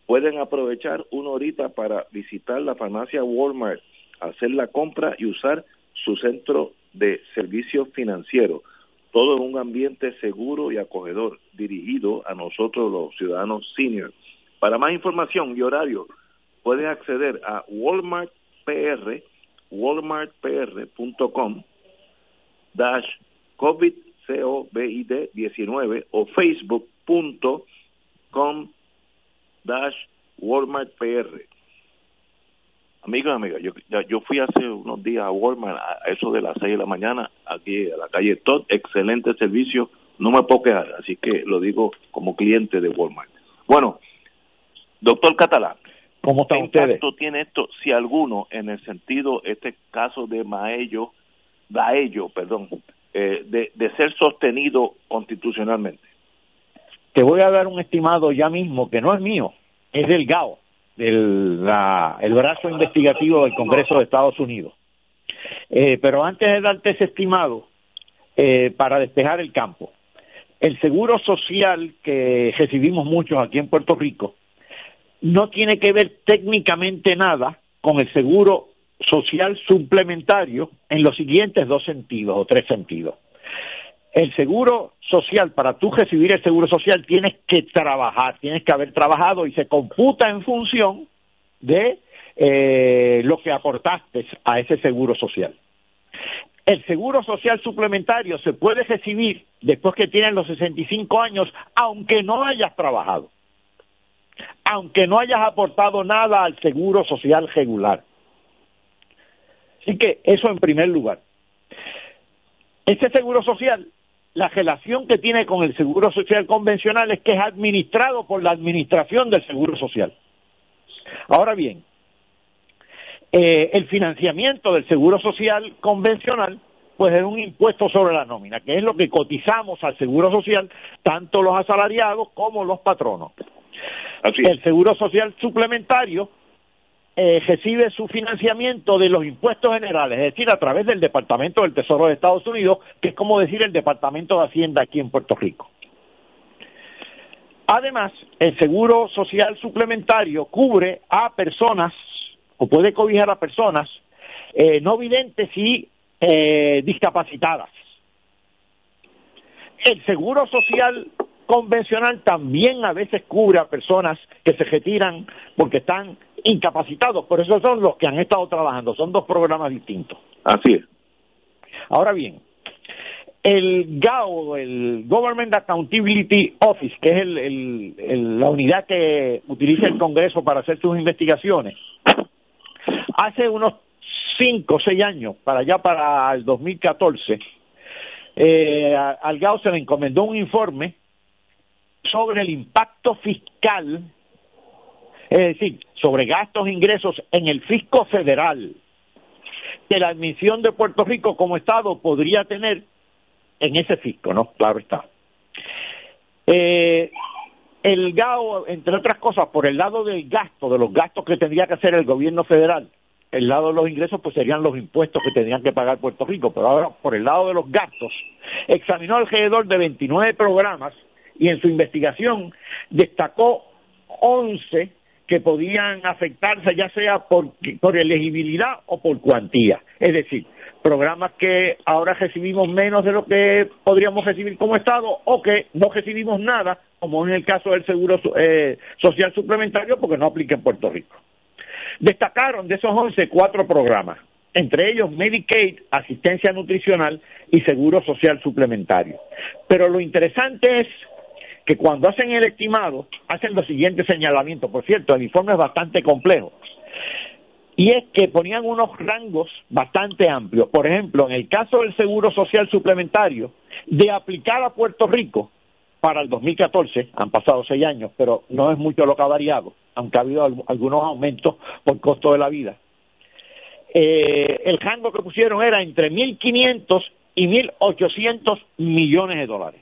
pueden aprovechar una horita para visitar la farmacia Walmart, hacer la compra y usar su centro de servicios financieros. Todo en un ambiente seguro y acogedor, dirigido a nosotros los ciudadanos senior. Para más información y horario, pueden acceder a Walmart PR, walmartpr.com, dash COVID, COVID 19 o Facebook com dash Walmart PR. Amigos y amigas, yo, yo fui hace unos días a Walmart a eso de las 6 de la mañana, aquí a la calle Todd, excelente servicio, no me puedo quejar, así que lo digo como cliente de Walmart. Bueno, doctor Catalán, ¿cómo están ¿qué impacto tiene esto, si alguno, en el sentido, este caso de Maello, Daello, perdón, eh, de, de ser sostenido constitucionalmente? Te voy a dar un estimado ya mismo que no es mío, es del GAO, del el brazo investigativo del Congreso de Estados Unidos. Eh, pero antes de darte ese estimado, eh, para despejar el campo. El seguro social que recibimos muchos aquí en Puerto Rico no tiene que ver técnicamente nada con el seguro social suplementario en los siguientes dos sentidos o tres sentidos. El seguro social, para tú recibir el seguro social tienes que trabajar, tienes que haber trabajado y se computa en función de eh, lo que aportaste a ese seguro social. El seguro social suplementario se puede recibir después que tienes los 65 años, aunque no hayas trabajado, aunque no hayas aportado nada al seguro social regular. Así que eso en primer lugar. Ese seguro social, la relación que tiene con el seguro social convencional es que es administrado por la administración del seguro social. Ahora bien, eh, el financiamiento del seguro social convencional pues es un impuesto sobre la nómina, que es lo que cotizamos al seguro social, tanto los asalariados como los patronos. El seguro social suplementario eh, recibe su financiamiento de los impuestos generales, es decir, a través del Departamento del Tesoro de Estados Unidos, que es como decir el Departamento de Hacienda aquí en Puerto Rico. Además, el seguro social suplementario cubre a personas o puede cobijar a personas eh, no videntes y eh, discapacitadas. El seguro social convencional también a veces cubre a personas que se retiran porque están incapacitados, por eso son los que han estado trabajando, son dos programas distintos. Así es. Ahora bien, el GAO, el Government Accountability Office, que es el, la unidad que utiliza el Congreso para hacer sus investigaciones, hace unos cinco o seis años, para allá para el 2014, eh, al GAO se le encomendó un informe sobre el impacto fiscal, es decir, sobre gastos e ingresos en el fisco federal que la admisión de Puerto Rico como Estado podría tener en ese fisco, ¿no? Claro está. Eh, el GAO, entre otras cosas, por el lado del gasto, de los gastos que tendría que hacer el gobierno federal, el lado de los ingresos pues serían los impuestos que tendrían que pagar Puerto Rico, pero ahora por el lado de los gastos, examinó alrededor de 29 programas y en su investigación destacó 11 que podían afectarse ya sea por, por elegibilidad o por cuantía. Es decir, programas que ahora recibimos menos de lo que podríamos recibir como Estado o que no recibimos nada, como en el caso del Seguro eh, Social Suplementario, porque no aplica en Puerto Rico. Destacaron de esos 11 cuatro programas, entre ellos Medicaid, asistencia nutricional y Seguro Social Suplementario. Pero lo interesante es que cuando hacen el estimado, hacen los siguientes señalamientos. Por cierto, el informe es bastante complejo. Y es que ponían unos rangos bastante amplios. Por ejemplo, en el caso del Seguro Social Suplementario, de aplicar a Puerto Rico para el 2014, han pasado seis años, pero no es mucho lo que ha variado, aunque ha habido algunos aumentos por costo de la vida. Eh, el rango que pusieron era entre 1.500 y 1.800 millones de dólares.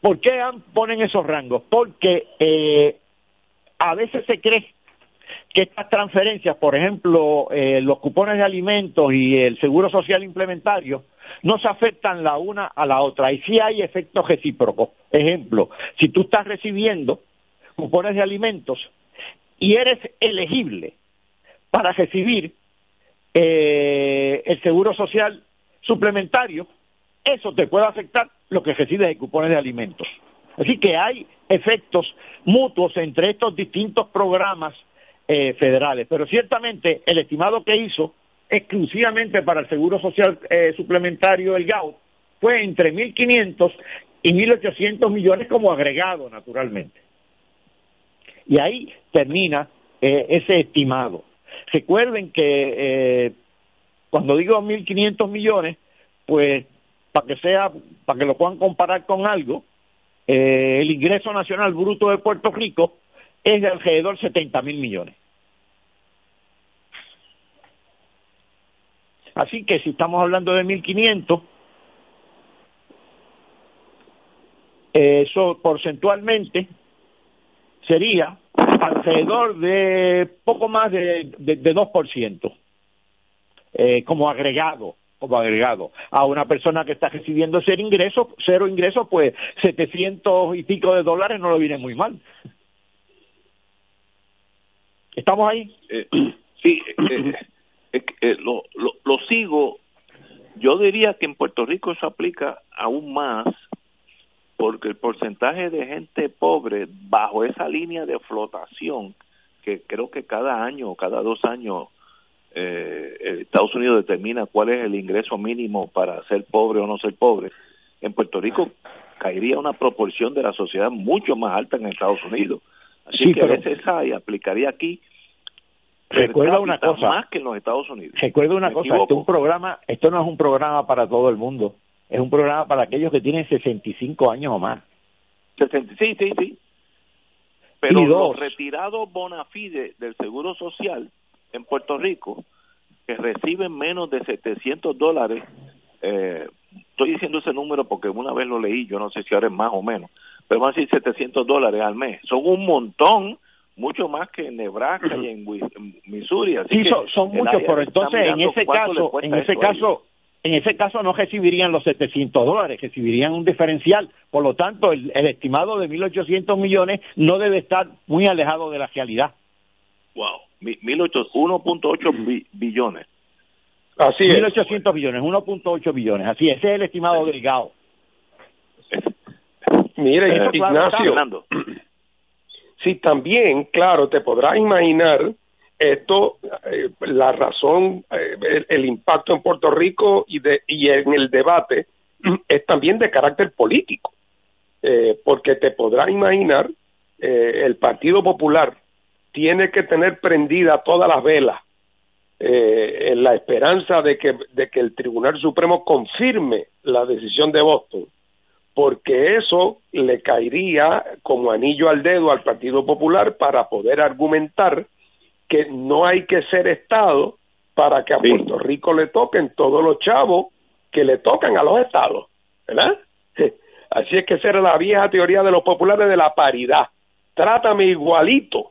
¿Por qué ponen esos rangos? Porque eh, a veces se cree que estas transferencias, por ejemplo, eh, los cupones de alimentos y el seguro social implementario, no se afectan la una a la otra. Y sí hay efectos recíprocos. Ejemplo, si tú estás recibiendo cupones de alimentos y eres elegible para recibir eh, el seguro social suplementario, eso te puede afectar lo que recibes de cupones de alimentos. Así que hay efectos mutuos entre estos distintos programas eh, federales, pero ciertamente el estimado que hizo exclusivamente para el Seguro Social eh, Suplementario, el GAU, fue entre 1.500 y 1.800 millones como agregado, naturalmente. Y ahí termina eh, ese estimado. Recuerden que eh, cuando digo 1.500 millones, pues para que sea, para que lo puedan comparar con algo, eh, el ingreso nacional bruto de Puerto Rico es de alrededor de 70 mil millones. Así que si estamos hablando de 1.500, eso porcentualmente sería alrededor de poco más de, de, de 2%, eh, como agregado como agregado. A una persona que está recibiendo cero ingresos, cero ingresos, pues 700 y pico de dólares no le viene muy mal. ¿Estamos ahí? Eh, sí, eh, eh, lo, lo, lo sigo. Yo diría que en Puerto Rico eso aplica aún más porque el porcentaje de gente pobre bajo esa línea de flotación, que creo que cada año o cada dos años eh, Estados Unidos determina cuál es el ingreso mínimo para ser pobre o no ser pobre, en Puerto Rico caería una proporción de la sociedad mucho más alta en Estados Unidos. Así que a veces y aplicaría aquí recuerda una cosa más que en los Estados Unidos. Recuerda una cosa, esto, un programa, esto no es un programa para todo el mundo es un programa para aquellos que tienen 65 años o más. sí, sí, sí. Pero los retirados bona fide del Seguro Social en Puerto Rico, que reciben menos de 700 dólares, eh, estoy diciendo ese número porque una vez lo leí, yo no sé si ahora es más o menos, pero van a decir 700 dólares al mes. Son un montón, mucho más que en Nebraska y en, Missouri. sí, son, muchos, pero entonces en ese caso, en ese caso, en ese caso no recibirían los 700 dólares, recibirían un diferencial. Por lo tanto, el, estimado de 1.800 millones no debe estar muy alejado de la realidad. Wow, 1.8 billones. Así es. 1.800 billones, 1.8 billones. Así es, ese es el estimado delgado. Mire, Ignacio, sí, también, claro, te podrás imaginar esto, eh, la razón, eh, el, impacto en Puerto Rico y, de, y en el debate es también de carácter político, eh, porque te podrás imaginar, el Partido Popular tiene que tener prendida todas las velas en la esperanza de que, de que el Tribunal Supremo confirme la decisión de Boston, porque eso le caería como anillo al dedo al Partido Popular para poder argumentar que no hay que ser Estado para que a Puerto Rico le toquen todos los chavos que le tocan a los Estados, ¿verdad? Así es que esa era la vieja teoría de los populares de la paridad. Trátame igualito,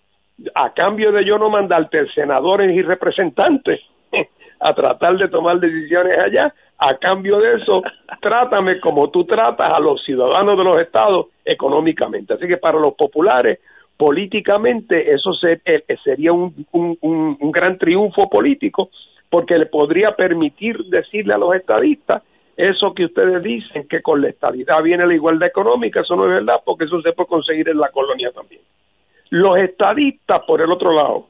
a cambio de yo no mandarte senadores y representantes a tratar de tomar decisiones allá, a cambio de eso, trátame como tú tratas a los ciudadanos de los estados económicamente. Así que para los populares, políticamente eso eh, sería un, un, gran triunfo político porque le podría permitir decirle a los estadistas eso que ustedes dicen que con la estabilidad viene la igualdad económica, eso no es verdad porque eso se puede conseguir en la colonia también. Los estadistas, por el otro lado,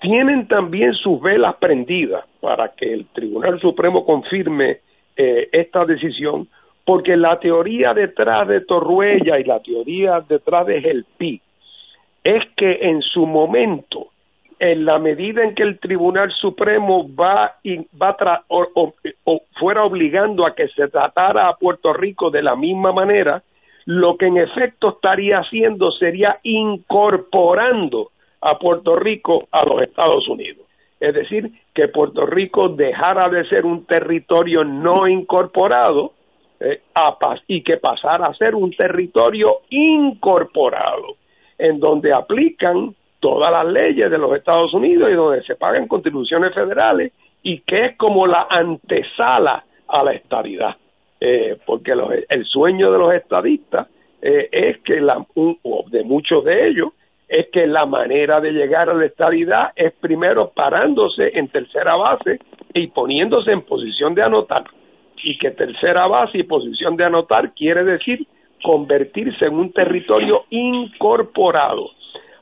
tienen también sus velas prendidas para que el Tribunal Supremo confirme eh, esta decisión, porque la teoría detrás de Torruella y la teoría detrás de Gelpi es que en su momento, en la medida en que el Tribunal Supremo va, va o, fuera obligando a que se tratara a Puerto Rico de la misma manera, lo que en efecto estaría haciendo sería incorporando a Puerto Rico a los Estados Unidos. Es decir, que Puerto Rico dejara de ser un territorio no incorporado eh, y que pasara a ser un territorio incorporado en donde aplican todas las leyes de los Estados Unidos y donde se pagan contribuciones federales y que es como la antesala a la estabilidad. Eh, porque el sueño de los estadistas eh, es que la, o de muchos de ellos es que la manera de llegar a la estabilidad es primero parándose en tercera base y poniéndose en posición de anotar y que tercera base y posición de anotar quiere decir convertirse en un territorio incorporado.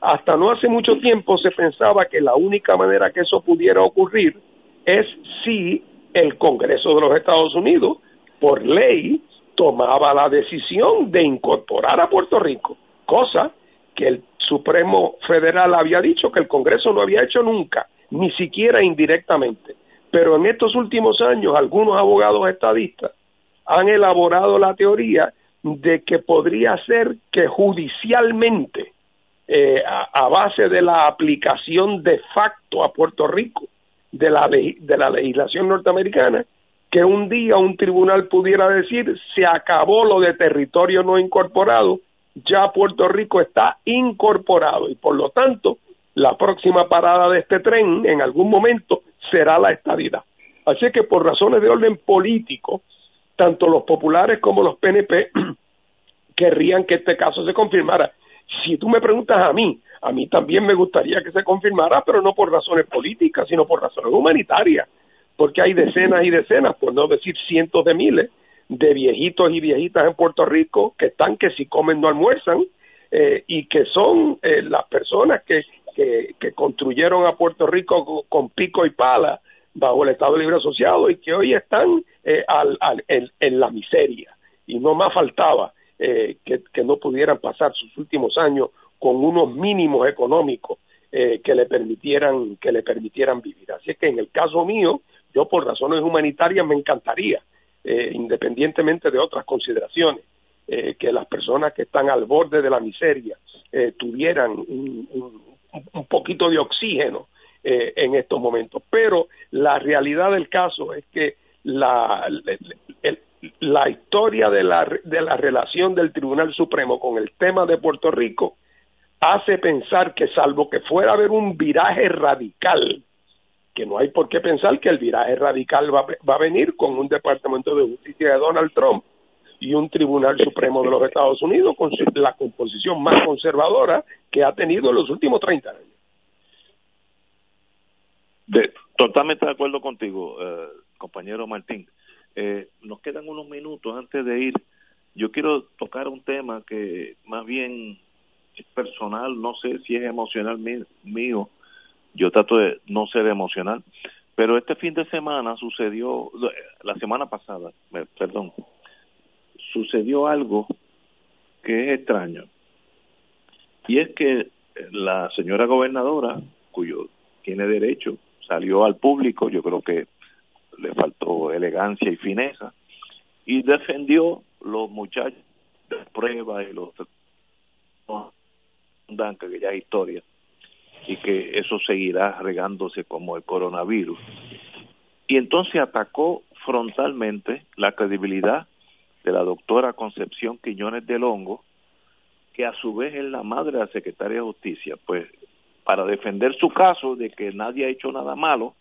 Hasta no hace mucho tiempo se pensaba que la única manera que eso pudiera ocurrir es si el Congreso de los Estados Unidos, por ley, tomaba la decisión de incorporar a Puerto Rico, cosa que el Supremo Federal había dicho que el Congreso no había hecho nunca, ni siquiera indirectamente. Pero en estos últimos años algunos abogados estadistas han elaborado la teoría de que podría ser que judicialmente, eh, a, base de la aplicación de facto a Puerto Rico de la, de la legislación norteamericana, que un día un tribunal pudiera decir se acabó lo de territorio no incorporado, ya Puerto Rico está incorporado y por lo tanto la próxima parada de este tren en algún momento será la estabilidad. Así que por razones de orden político, tanto los populares como los PNP querrían que este caso se confirmara. Si tú me preguntas a mí, a mí también me gustaría que se confirmara, pero no por razones políticas, sino por razones humanitarias, porque hay decenas y decenas, por no decir cientos de miles, de viejitos y viejitas en Puerto Rico que están que si comen no almuerzan eh, y que son eh, las personas que, que, construyeron a Puerto Rico con, pico y pala bajo el Estado Libre Asociado y que hoy están eh, al, en, la miseria. Y no más faltaba que, que no pudieran pasar sus últimos años con unos mínimos económicos que le permitieran que le permitieran vivir. Así es que en el caso mío, yo por razones humanitarias me encantaría eh, independientemente de otras consideraciones, eh, que las personas que están al borde de la miseria eh, tuvieran un, poquito de oxígeno en estos momentos. Pero la realidad del caso es que la, la historia de la, de la relación del Tribunal Supremo con el tema de Puerto Rico hace pensar que salvo que fuera a haber un viraje radical que no hay por qué pensar que el viraje radical va, a venir con un Departamento de Justicia de Donald Trump y un Tribunal Supremo de los Estados Unidos con la composición más conservadora que ha tenido en los últimos 30 años. Totalmente de acuerdo contigo, eh, compañero Martín. Eh, nos quedan unos minutos antes de ir. Yo quiero tocar un tema que más bien es personal, no sé si es emocional mío, yo trato de no ser emocional, pero este fin de semana sucedió, la semana pasada, perdón, sucedió algo que es extraño. Y es que la señora gobernadora, cuyo tiene derecho, salió al público, yo creo que le faltó elegancia y fineza, y defendió los muchachos de prueba y los que ya es historia y que eso seguirá regándose como el coronavirus. Y entonces atacó frontalmente la credibilidad de la doctora Concepción Quiñones del Hongo, que a su vez es la madre de la secretaria de Justicia. Pues para defender su caso de que nadie ha hecho nada malo,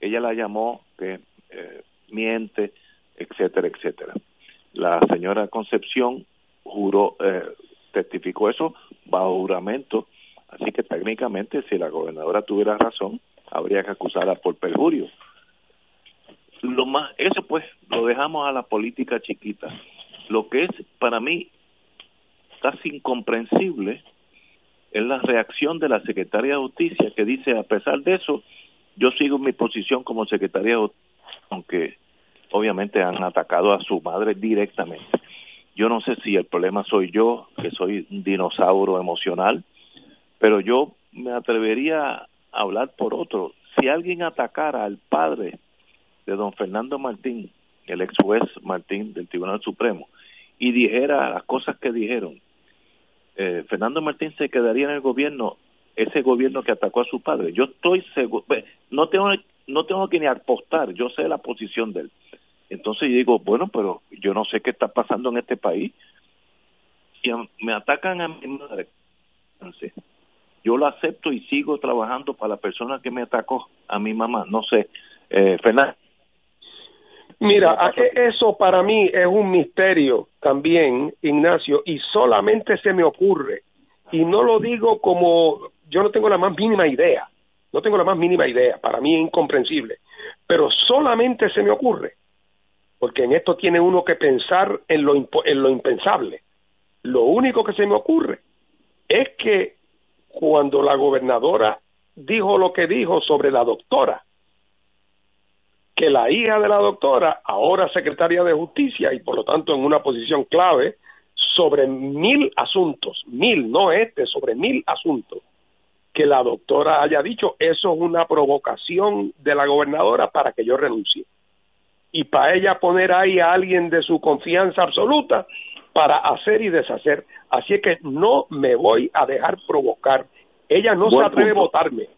ella la llamó que eh, miente, etcétera, etcétera. La señora Concepción juró, eh, testificó eso bajo juramento Así que técnicamente, si la gobernadora tuviera razón, habría que acusarla por perjurio. Lo más, eso pues lo dejamos a la política chiquita. Lo que es para mí casi incomprensible es la reacción de la secretaria de Justicia que dice, a pesar de eso, yo sigo mi posición como secretaria de Justicia, aunque obviamente han atacado a su madre directamente. Yo no sé si el problema soy yo, que soy un dinosaurio emocional, pero yo me atrevería a hablar por otro. Si alguien atacara al padre de don Fernando Martín, el ex juez Martín del Tribunal Supremo, y dijera las cosas que dijeron, eh, Fernando Martín se quedaría en el gobierno, ese gobierno que atacó a su padre. Yo estoy seguro, no tengo, no tengo que ni apostar, yo sé la posición de él. Entonces yo digo, bueno, pero yo no sé qué está pasando en este país. Y me atacan a mi madre yo lo acepto y sigo trabajando para la persona que me atacó, a mi mamá. No sé, eh, Fernando. Mira, eso para mí es un misterio también, Ignacio, y solamente se me ocurre, y no lo digo como yo no tengo la más mínima idea, no tengo la más mínima idea, para mí es incomprensible, pero solamente se me ocurre, porque en esto tiene uno que pensar en lo, en lo impensable. Lo único que se me ocurre es que cuando la gobernadora dijo lo que dijo sobre la doctora, que la hija de la doctora, ahora secretaria de justicia y por lo tanto en una posición clave, sobre mil asuntos, mil, no este, sobre mil asuntos, que la doctora haya dicho, eso es una provocación de la gobernadora para que yo renuncie. Y para ella poner ahí a alguien de su confianza absoluta para hacer y deshacer. Así es que no me voy a dejar provocar. Ella no se atreve a votarme,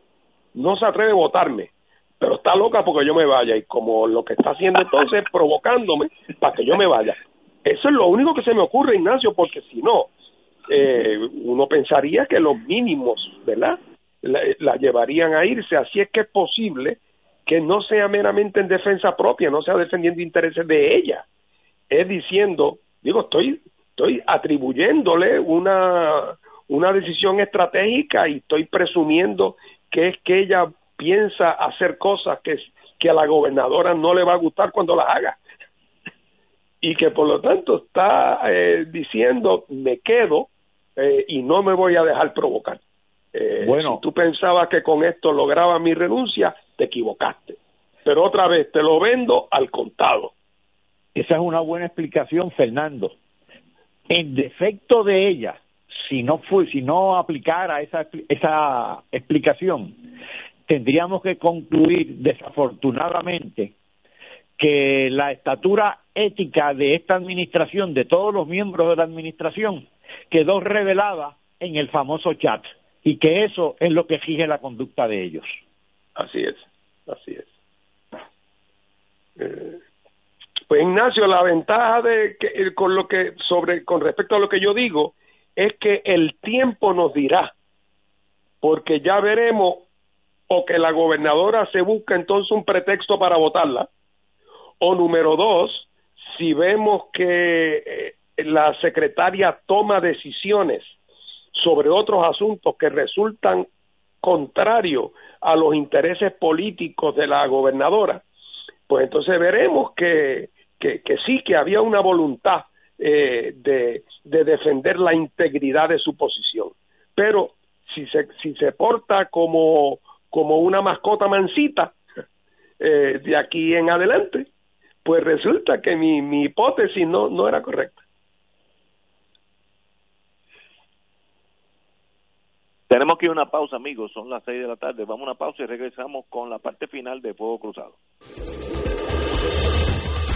no se atreve a votarme, pero está loca porque yo me vaya y como lo que está haciendo entonces es provocándome para que yo me vaya. Eso es lo único que se me ocurre, Ignacio, porque si no, eh, uno pensaría que los mínimos, ¿verdad? La, la, llevarían a irse. Así es que es posible que no sea meramente en defensa propia, no sea defendiendo intereses de ella, es diciendo, digo, estoy, estoy atribuyéndole una, una decisión estratégica y estoy presumiendo que es que ella piensa hacer cosas que, que a la gobernadora no le va a gustar cuando las haga y que por lo tanto está eh, diciendo me quedo eh, y no me voy a dejar provocar. Eh, bueno, si tú pensabas que con esto lograba mi renuncia, te equivocaste. Pero otra vez, te lo vendo al contado. Esa es una buena explicación, Fernando. En defecto de ella, si no fue, si no aplicara esa, esa explicación, tendríamos que concluir desafortunadamente que la estatura ética de esta administración, de todos los miembros de la administración, quedó revelada en el famoso chat y que eso es lo que rige la conducta de ellos. Así es, así es. Eh, pues Ignacio, la ventaja de que eh, con lo que sobre con respecto a lo que yo digo es que el tiempo nos dirá, porque ya veremos o que la gobernadora se busca entonces un pretexto para votarla, o número dos, si vemos que eh, la secretaria toma decisiones sobre otros asuntos que resultan contrarios a los intereses políticos de la gobernadora, pues entonces veremos que, que, sí, que había una voluntad eh, de, de, defender la integridad de su posición. Pero si se, si se porta como, como una mascota mansita eh, de aquí en adelante, pues resulta que mi, mi hipótesis no, no era correcta. Tenemos que ir a una pausa, amigos. Son las seis de la tarde. Vamos a una pausa y regresamos con la parte final de Fuego Cruzado.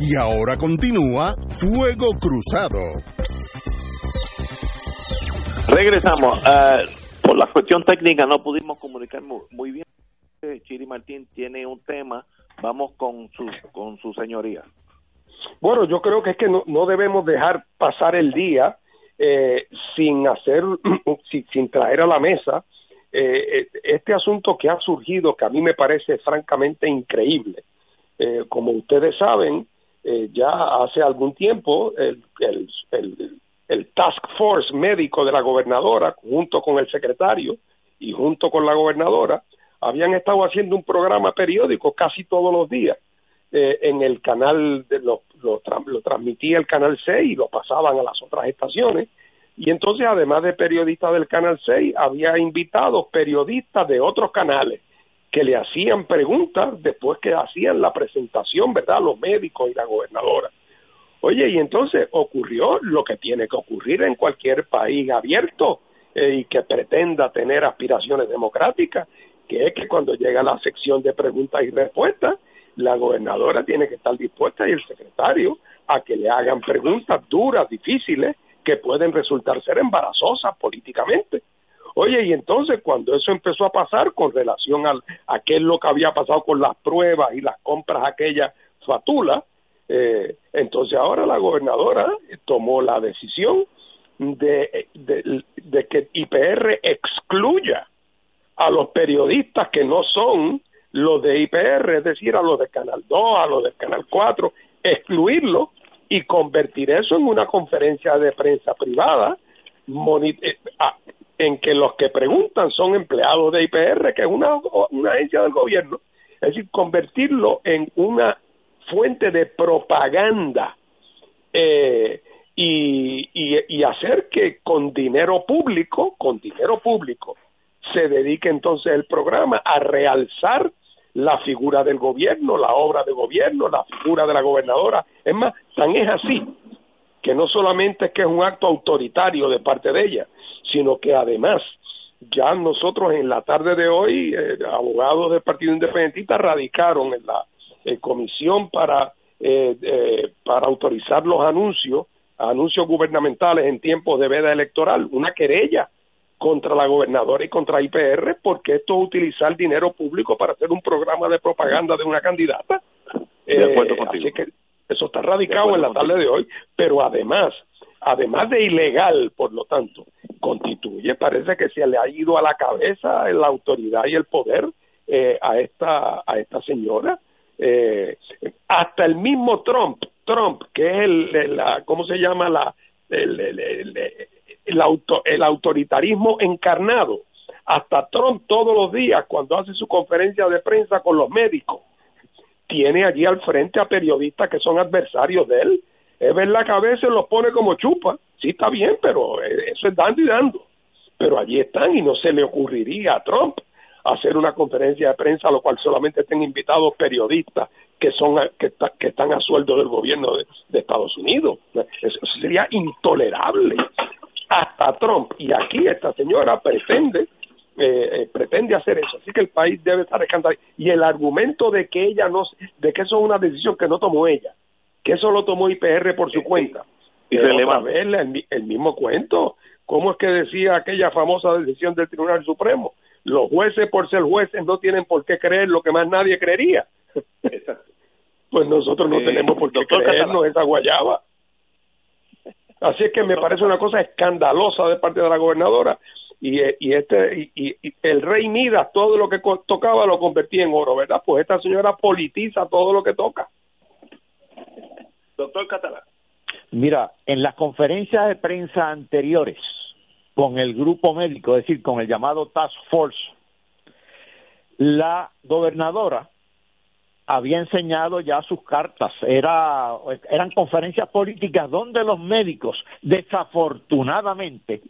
Y ahora continúa Fuego Cruzado. Regresamos. Uh, por la cuestión técnica no pudimos comunicar muy bien. Chiri Martín tiene un tema. Vamos con su, con su señoría. Bueno, yo creo que es que no, no debemos dejar pasar el día eh, sin hacer, sin, traer a la mesa eh, este asunto que ha surgido, que a mí me parece francamente increíble. como ustedes saben, ya hace algún tiempo el, el, el, el Task Force médico de la gobernadora, junto con el secretario y junto con la gobernadora, habían estado haciendo un programa periódico casi todos los días eh, en el canal, de lo, lo, transmitía el canal 6 y lo pasaban a las otras estaciones. Y entonces, además de periodistas del canal 6, había invitados periodistas de otros canales que le hacían preguntas después que hacían la presentación, ¿verdad? Los médicos y la gobernadora. Oye, y entonces ocurrió lo que tiene que ocurrir en cualquier país abierto eh, y que pretenda tener aspiraciones democráticas, que es que cuando llega la sección de preguntas y respuestas, la gobernadora tiene que estar dispuesta y el secretario a que le hagan preguntas duras, difíciles, que pueden resultar ser embarazosas políticamente. Oye, y entonces cuando eso empezó a pasar con relación al, a qué es lo que había pasado con las pruebas y las compras aquellas fatulas, eh, entonces ahora la gobernadora tomó la decisión de, de, de que IPR excluya a los periodistas que no son los de IPR, es decir, a los de Canal 2, a los de Canal 4, excluirlo y convertir eso en una conferencia de prensa privada en que los que preguntan son empleados de IPR, que es una, una agencia del gobierno, es decir, convertirlo en una fuente de propaganda eh, y, y hacer que con dinero público, con dinero público, se dedique entonces el programa a realzar la figura del gobierno, la obra de gobierno, la figura de la gobernadora. Es más, tan es así que no solamente es que es un acto autoritario de parte de ella, sino que además ya nosotros en la tarde de hoy, eh, abogados del Partido Independentista radicaron en la comisión para, eh, eh, para autorizar los anuncios, anuncios gubernamentales en tiempos de veda electoral, una querella contra la gobernadora y contra IPR porque esto es utilizar dinero público para hacer un programa de propaganda de una candidata. De acuerdo eh, Así que eso está radicado en la tarde de hoy, pero además, además de ilegal, por lo tanto, constituye, parece que se le ha ido a la cabeza la autoridad y el poder eh, a esta a esta señora. Eh, hasta el mismo Trump, Trump, que es el, la, ¿cómo se llama la el, el, el, auto, el autoritarismo encarnado. Hasta Trump todos los días, cuando hace su conferencia de prensa con los médicos, tiene allí al frente a periodistas que son adversarios de él. Es verdad que a veces los pone como chupa, sí está bien, pero eso es dando y dando. Pero allí están y no se le ocurriría a Trump hacer una conferencia de prensa a lo cual solamente estén invitados periodistas que son que, que están a sueldo del gobierno de, de Estados Unidos. Eso sería intolerable hasta Trump. Y aquí esta señora pretende eh, eh, pretende hacer eso. Así que el país debe estar escandalizado. Y el argumento de que ella no, de que eso es una decisión que no tomó ella, que eso lo tomó IPR por su cuenta. Y se le va a ver el, el mismo cuento. ¿Cómo es que decía aquella famosa decisión del Tribunal Supremo? Los jueces, por ser jueces, no tienen por qué creer lo que más nadie creería. pues nosotros no tenemos por qué creernos esa guayaba. Así es que me parece una cosa escandalosa de parte de la gobernadora y, y este y, el rey Midas todo lo que tocaba lo convertía en oro, ¿verdad? Pues esta señora politiza todo lo que toca. Doctor Catalán. Mira, en las conferencias de prensa anteriores con el grupo médico, es decir, con el llamado Task Force, la gobernadora había enseñado ya sus cartas. Era, eran conferencias políticas donde los médicos, desafortunadamente,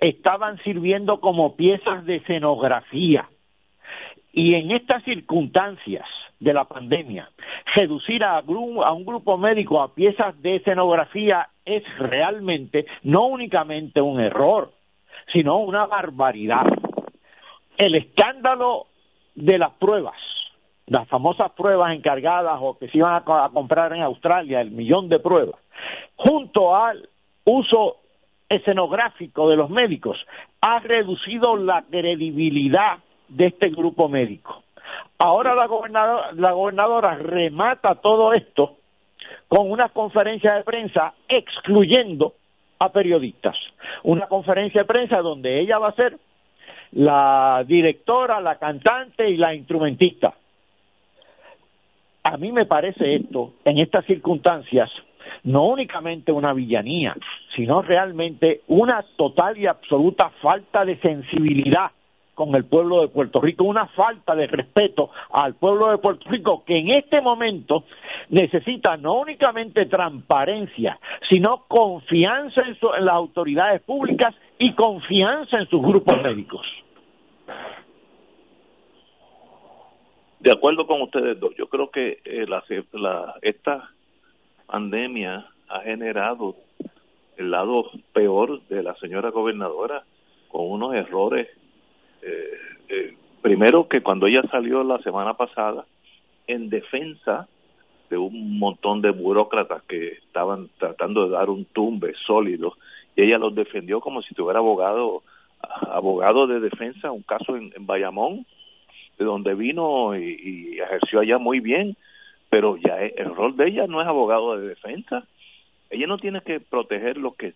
estaban sirviendo como piezas de escenografía. Y en estas circunstancias de la pandemia, reducir a, a un grupo médico a piezas de escenografía es realmente no únicamente un error, sino una barbaridad. El escándalo de las pruebas las famosas pruebas encargadas o que se iban a, comprar en Australia, el millón de pruebas, junto al uso escenográfico de los médicos, ha reducido la credibilidad de este grupo médico. Ahora la gobernadora, la gobernadora remata todo esto con una conferencia de prensa excluyendo a periodistas. Una conferencia de prensa donde ella va a ser la directora, la cantante y la instrumentista. A mí me parece esto, en estas circunstancias, no únicamente una villanía, sino realmente una total y absoluta falta de sensibilidad con el pueblo de Puerto Rico, una falta de respeto al pueblo de Puerto Rico que en este momento necesita no únicamente transparencia, sino confianza en, en las autoridades públicas y confianza en sus grupos médicos. De acuerdo con ustedes dos, yo creo que eh, la, esta pandemia ha generado el lado peor de la señora gobernadora con unos errores eh, eh, primero que cuando ella salió la semana pasada en defensa de un montón de burócratas que estaban tratando de dar un tumbe sólido y ella los defendió como si tuviera abogado abogado de defensa un caso en, Bayamón de donde vino y, ejerció allá muy bien pero ya el rol de ella no es abogado de defensa ella no tiene que proteger lo que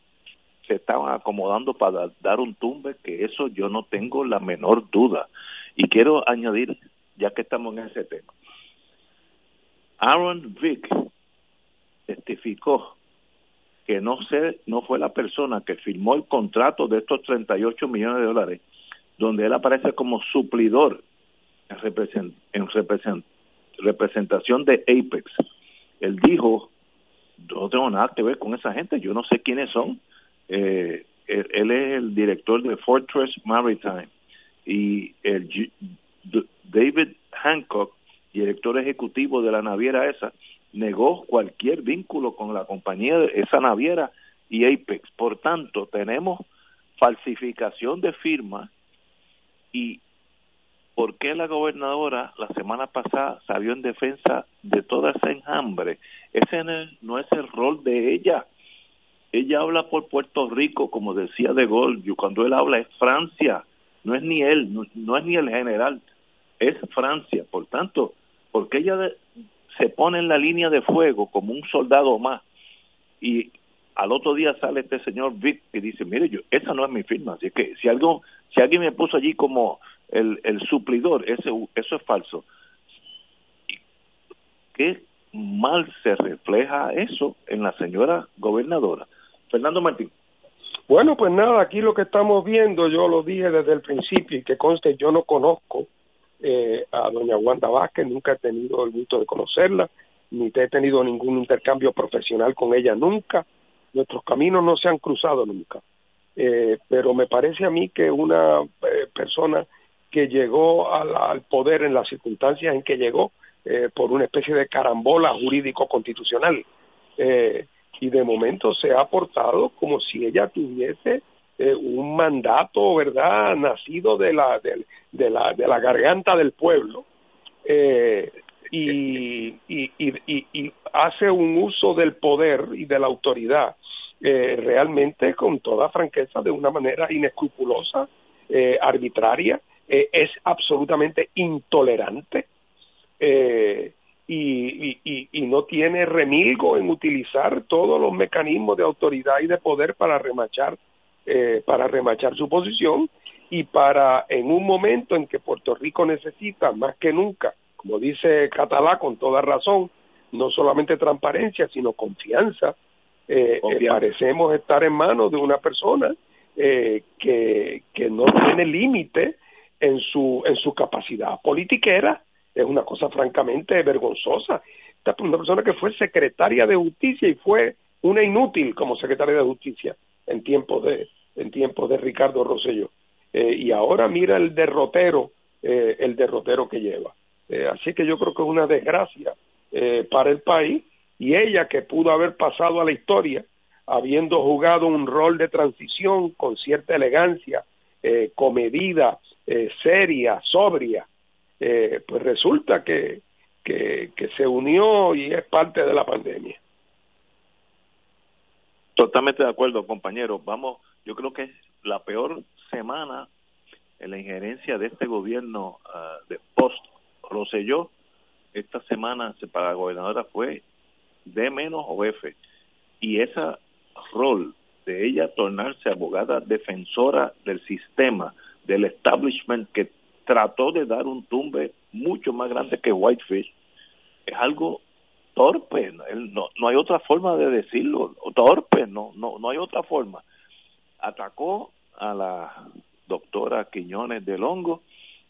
se estaban acomodando para dar un tumbe, que eso yo no tengo la menor duda. Y quiero añadir, ya que estamos en ese tema, Aaron Vick testificó que no sé, no fue la persona que firmó el contrato de estos 38 millones de dólares, donde él aparece como suplidor en, en representación de Apex. Él dijo, no tengo nada que ver con esa gente, yo no sé quiénes son, eh, él, es el director de Fortress Maritime y el David Hancock, director ejecutivo de la naviera esa, negó cualquier vínculo con la compañía de esa naviera y Apex. Por tanto, tenemos falsificación de firma y ¿por qué la gobernadora la semana pasada salió en defensa de toda esa enjambre? Ese no es el rol de ella ella habla por Puerto Rico, como decía De Gaulle, cuando él habla es Francia, no es ni él, no, es ni el general, es Francia. Por tanto, porque ella se pone en la línea de fuego como un soldado más y al otro día sale este señor Vic y dice, mire, yo esa no es mi firma, así que si algo, si alguien me puso allí como el, el suplidor, ese, eso es falso. ¿Qué mal se refleja eso en la señora gobernadora? Fernando Martín. Bueno, pues nada, aquí lo que estamos viendo, yo lo dije desde el principio y que conste, yo no conozco eh, a doña Wanda Vázquez, nunca he tenido el gusto de conocerla, ni he tenido ningún intercambio profesional con ella nunca, nuestros caminos no se han cruzado nunca, eh, pero me parece a mí que una eh, persona que llegó al, poder en las circunstancias en que llegó, eh, por una especie de carambola jurídico-constitucional, eh, y de momento se ha portado como si ella tuviese eh, un mandato, ¿verdad?, nacido de la, de, la, de la garganta del pueblo. Eh, y, y, y, y, hace un uso del poder y de la autoridad eh, realmente con toda franqueza de una manera inescrupulosa, eh, arbitraria, eh, es absolutamente intolerante eh, y, y, y, no tiene remilgo en utilizar todos los mecanismos de autoridad y de poder para remachar eh, para remachar su posición. Y para en un momento en que Puerto Rico necesita más que nunca, como dice Catalá con toda razón, no solamente transparencia sino confianza, eh, eh parecemos estar en manos de una persona eh, que, que no tiene límite en su en su capacidad politiquera es una cosa francamente vergonzosa. Esta es una persona que fue secretaria de justicia y fue una inútil como secretaria de justicia en tiempos de en tiempos de Ricardo Rosselló eh, y ahora mira el derrotero eh, el derrotero que lleva eh, así que yo creo que es una desgracia para el país y ella que pudo haber pasado a la historia habiendo jugado un rol de transición con cierta elegancia comedida eh, seria sobria eh, pues resulta que, que, se unió y es parte de la pandemia. Totalmente de acuerdo, compañero. Vamos, yo creo que es la peor semana en la injerencia de este gobierno uh, de post Roselló. Esta semana para la gobernadora fue D menos o F. Y ese rol de ella tornarse abogada defensora del sistema, del establishment que trató de dar un tumbe mucho más grande que Whitefish, es algo torpe, no, no hay otra forma de decirlo, torpe, no, no, no hay otra forma. Atacó a la doctora Quiñones del Hongo,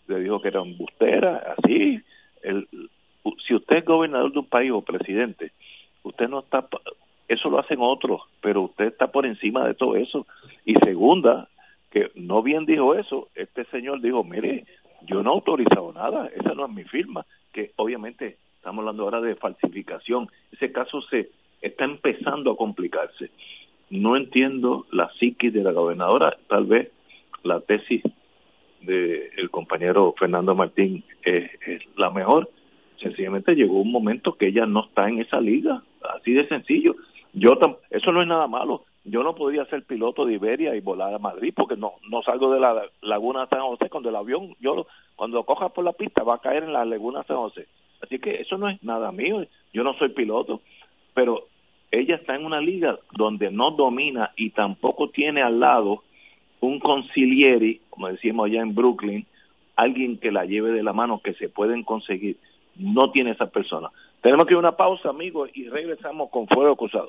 le dijo que era embustera, así, el, si usted es gobernador de un país o presidente, usted no está, eso lo hacen otros, pero usted está por encima de todo eso. Y segunda, que no bien dijo eso, este señor dijo, mire, yo no he autorizado nada, esa no es mi firma, que obviamente estamos hablando ahora de falsificación, ese caso se está empezando a complicarse. No entiendo la psiquis de la gobernadora, tal vez la tesis del el compañero Fernando Martín es, la mejor. Sencillamente llegó un momento que ella no está en esa liga, así de sencillo. Yo eso no es nada malo. Yo no podría ser piloto de Iberia y volar a Madrid porque no no salgo de la laguna San José cuando el avión yo cuando coja por la pista va a caer en la laguna San José. Así que eso no es nada mío. Yo no soy piloto, pero ella está en una liga donde no domina y tampoco tiene al lado un concilieri, como decimos allá en Brooklyn, alguien que la lleve de la mano, que se pueden conseguir. No tiene esa persona. Tenemos que ir a una pausa, amigos, y regresamos con Fuego Cruzado.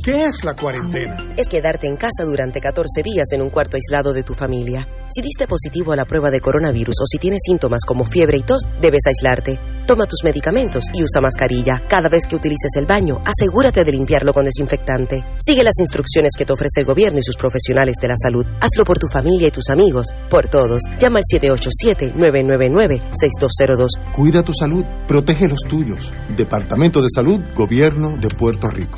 ¿Qué es la cuarentena? Es quedarte en casa durante 14 días en un cuarto aislado de tu familia. Si diste positivo a la prueba de coronavirus o si tienes síntomas como fiebre y tos, debes aislarte. Toma tus medicamentos y usa mascarilla. Cada vez que utilices el baño, asegúrate de limpiarlo con desinfectante. Sigue las instrucciones que te ofrece el gobierno y sus profesionales de la salud. Hazlo por tu familia y tus amigos, por todos. Llama al 787-999-6202. Cuida tu salud, protege los tuyos. Departamento de Salud, Gobierno de Puerto Rico.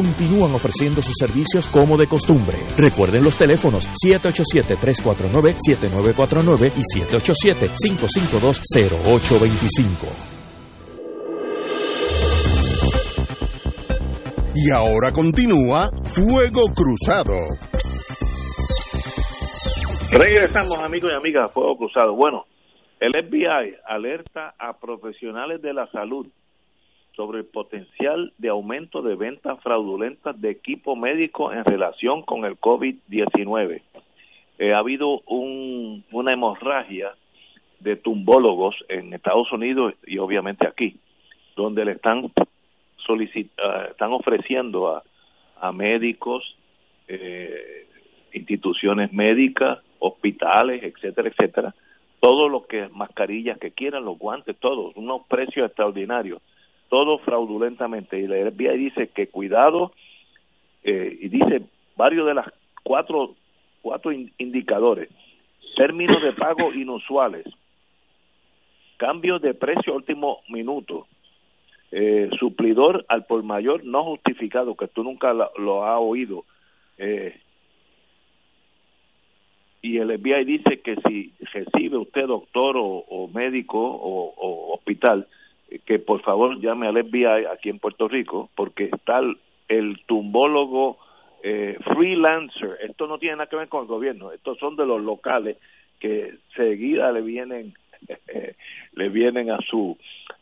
continúan ofreciendo sus servicios como de costumbre. Recuerden los teléfonos 787-349-7949 y 787-552-0825. Y ahora continúa Fuego Cruzado. Regresamos amigos y amigas a Fuego Cruzado. Bueno, el FBI alerta a profesionales de la salud sobre el potencial de aumento de ventas fraudulentas de equipo médico en relación con el COVID-19. Eh, ha habido un, una hemorragia de tumbólogos en Estados Unidos y obviamente aquí, donde le están solicit uh, están ofreciendo a, a médicos, eh, instituciones médicas, hospitales, etcétera, etcétera, todo lo que mascarillas que quieran, los guantes, todos, unos precios extraordinarios todo fraudulentamente. Y la FBI dice que cuidado, eh, y dice varios de las cuatro, cuatro indicadores, términos de pago inusuales, cambio de precio último minuto, eh, suplidor al por mayor no justificado, que tú nunca lo, has oído, eh, y el FBI dice que si recibe usted doctor o, médico o, hospital, que por favor llame al FBI aquí en Puerto Rico, porque está el, tumbólogo eh, freelancer, esto no tiene nada que ver con el gobierno, estos son de los locales que seguida le vienen le vienen a su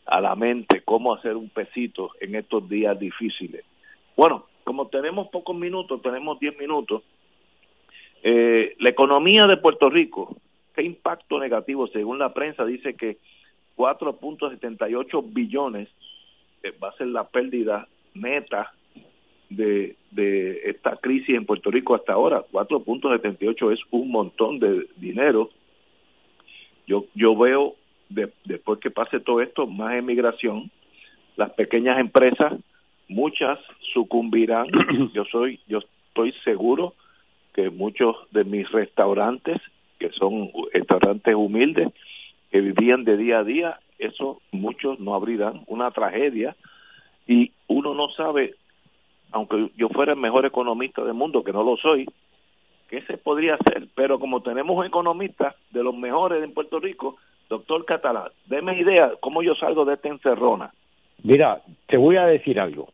a la mente cómo hacer un pesito en estos días difíciles. Bueno, como tenemos pocos minutos, tenemos 10 minutos, eh, la economía de Puerto Rico, ¿qué impacto negativo? Según la prensa dice que 4.78 billones eh, va a ser la pérdida neta de, de esta crisis en Puerto Rico hasta ahora. 4.78 es un montón de dinero. Yo, yo veo, después que pase todo esto, más emigración. Las pequeñas empresas, muchas sucumbirán. yo soy, yo estoy seguro que muchos de mis restaurantes, que son restaurantes humildes, que vivían de día a día, eso muchos no abrirán, una tragedia, y uno no sabe, aunque yo fuera el mejor economista del mundo, que no lo soy, qué se podría hacer, pero como tenemos un economista de los mejores en Puerto Rico, doctor Catalán, deme idea cómo yo salgo de esta encerrona. Mira, te voy a decir algo.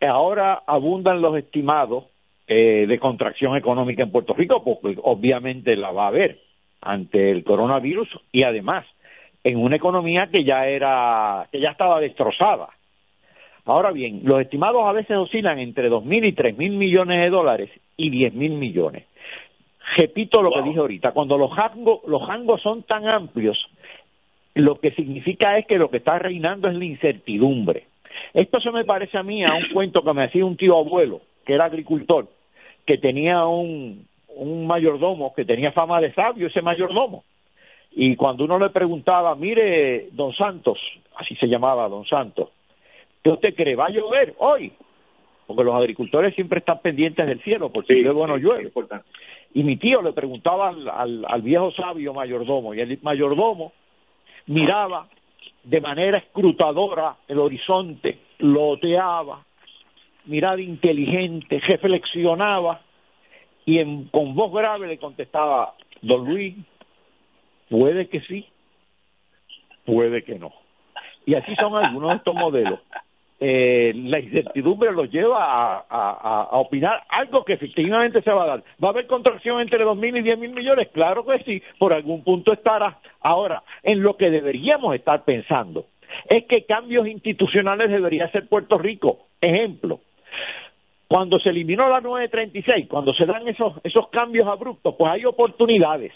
Ahora abundan los estimados eh, de contracción económica en Puerto Rico, porque obviamente la va a haber ante el coronavirus y además en una economía que ya era que ya estaba destrozada. Ahora bien, los estimados a veces oscilan entre dos mil y tres mil millones de dólares y diez mil millones. Repito lo que dije ahorita, cuando los hangos los hangos son tan amplios, lo que significa es que lo que está reinando es la incertidumbre. Esto se me parece a mí a un cuento que me hacía un tío abuelo que era agricultor, que tenía un, un mayordomo que tenía fama de sabio, ese mayordomo. Y cuando uno le preguntaba, mire, don Santos, así se llamaba don Santos, ¿qué usted cree? ¿Va a llover hoy? Porque los agricultores siempre están pendientes del cielo, porque luego no llueve. Y mi tío le preguntaba al, al viejo sabio mayordomo, y el mayordomo miraba de manera escrutadora el horizonte, loteaba, mirada inteligente, reflexionaba y en, con voz grave le contestaba, don Luis, puede que sí, puede que no. Y así son algunos de estos modelos. Eh, la incertidumbre los lleva a, a, opinar algo que efectivamente se va a dar. ¿Va a haber contracción entre dos mil y diez mil millones? Claro que sí, por algún punto estará. Ahora, en lo que deberíamos estar pensando es que cambios institucionales debería ser Puerto Rico. Ejemplo, cuando se eliminó la 936, cuando se dan esos, esos cambios abruptos, pues hay oportunidades.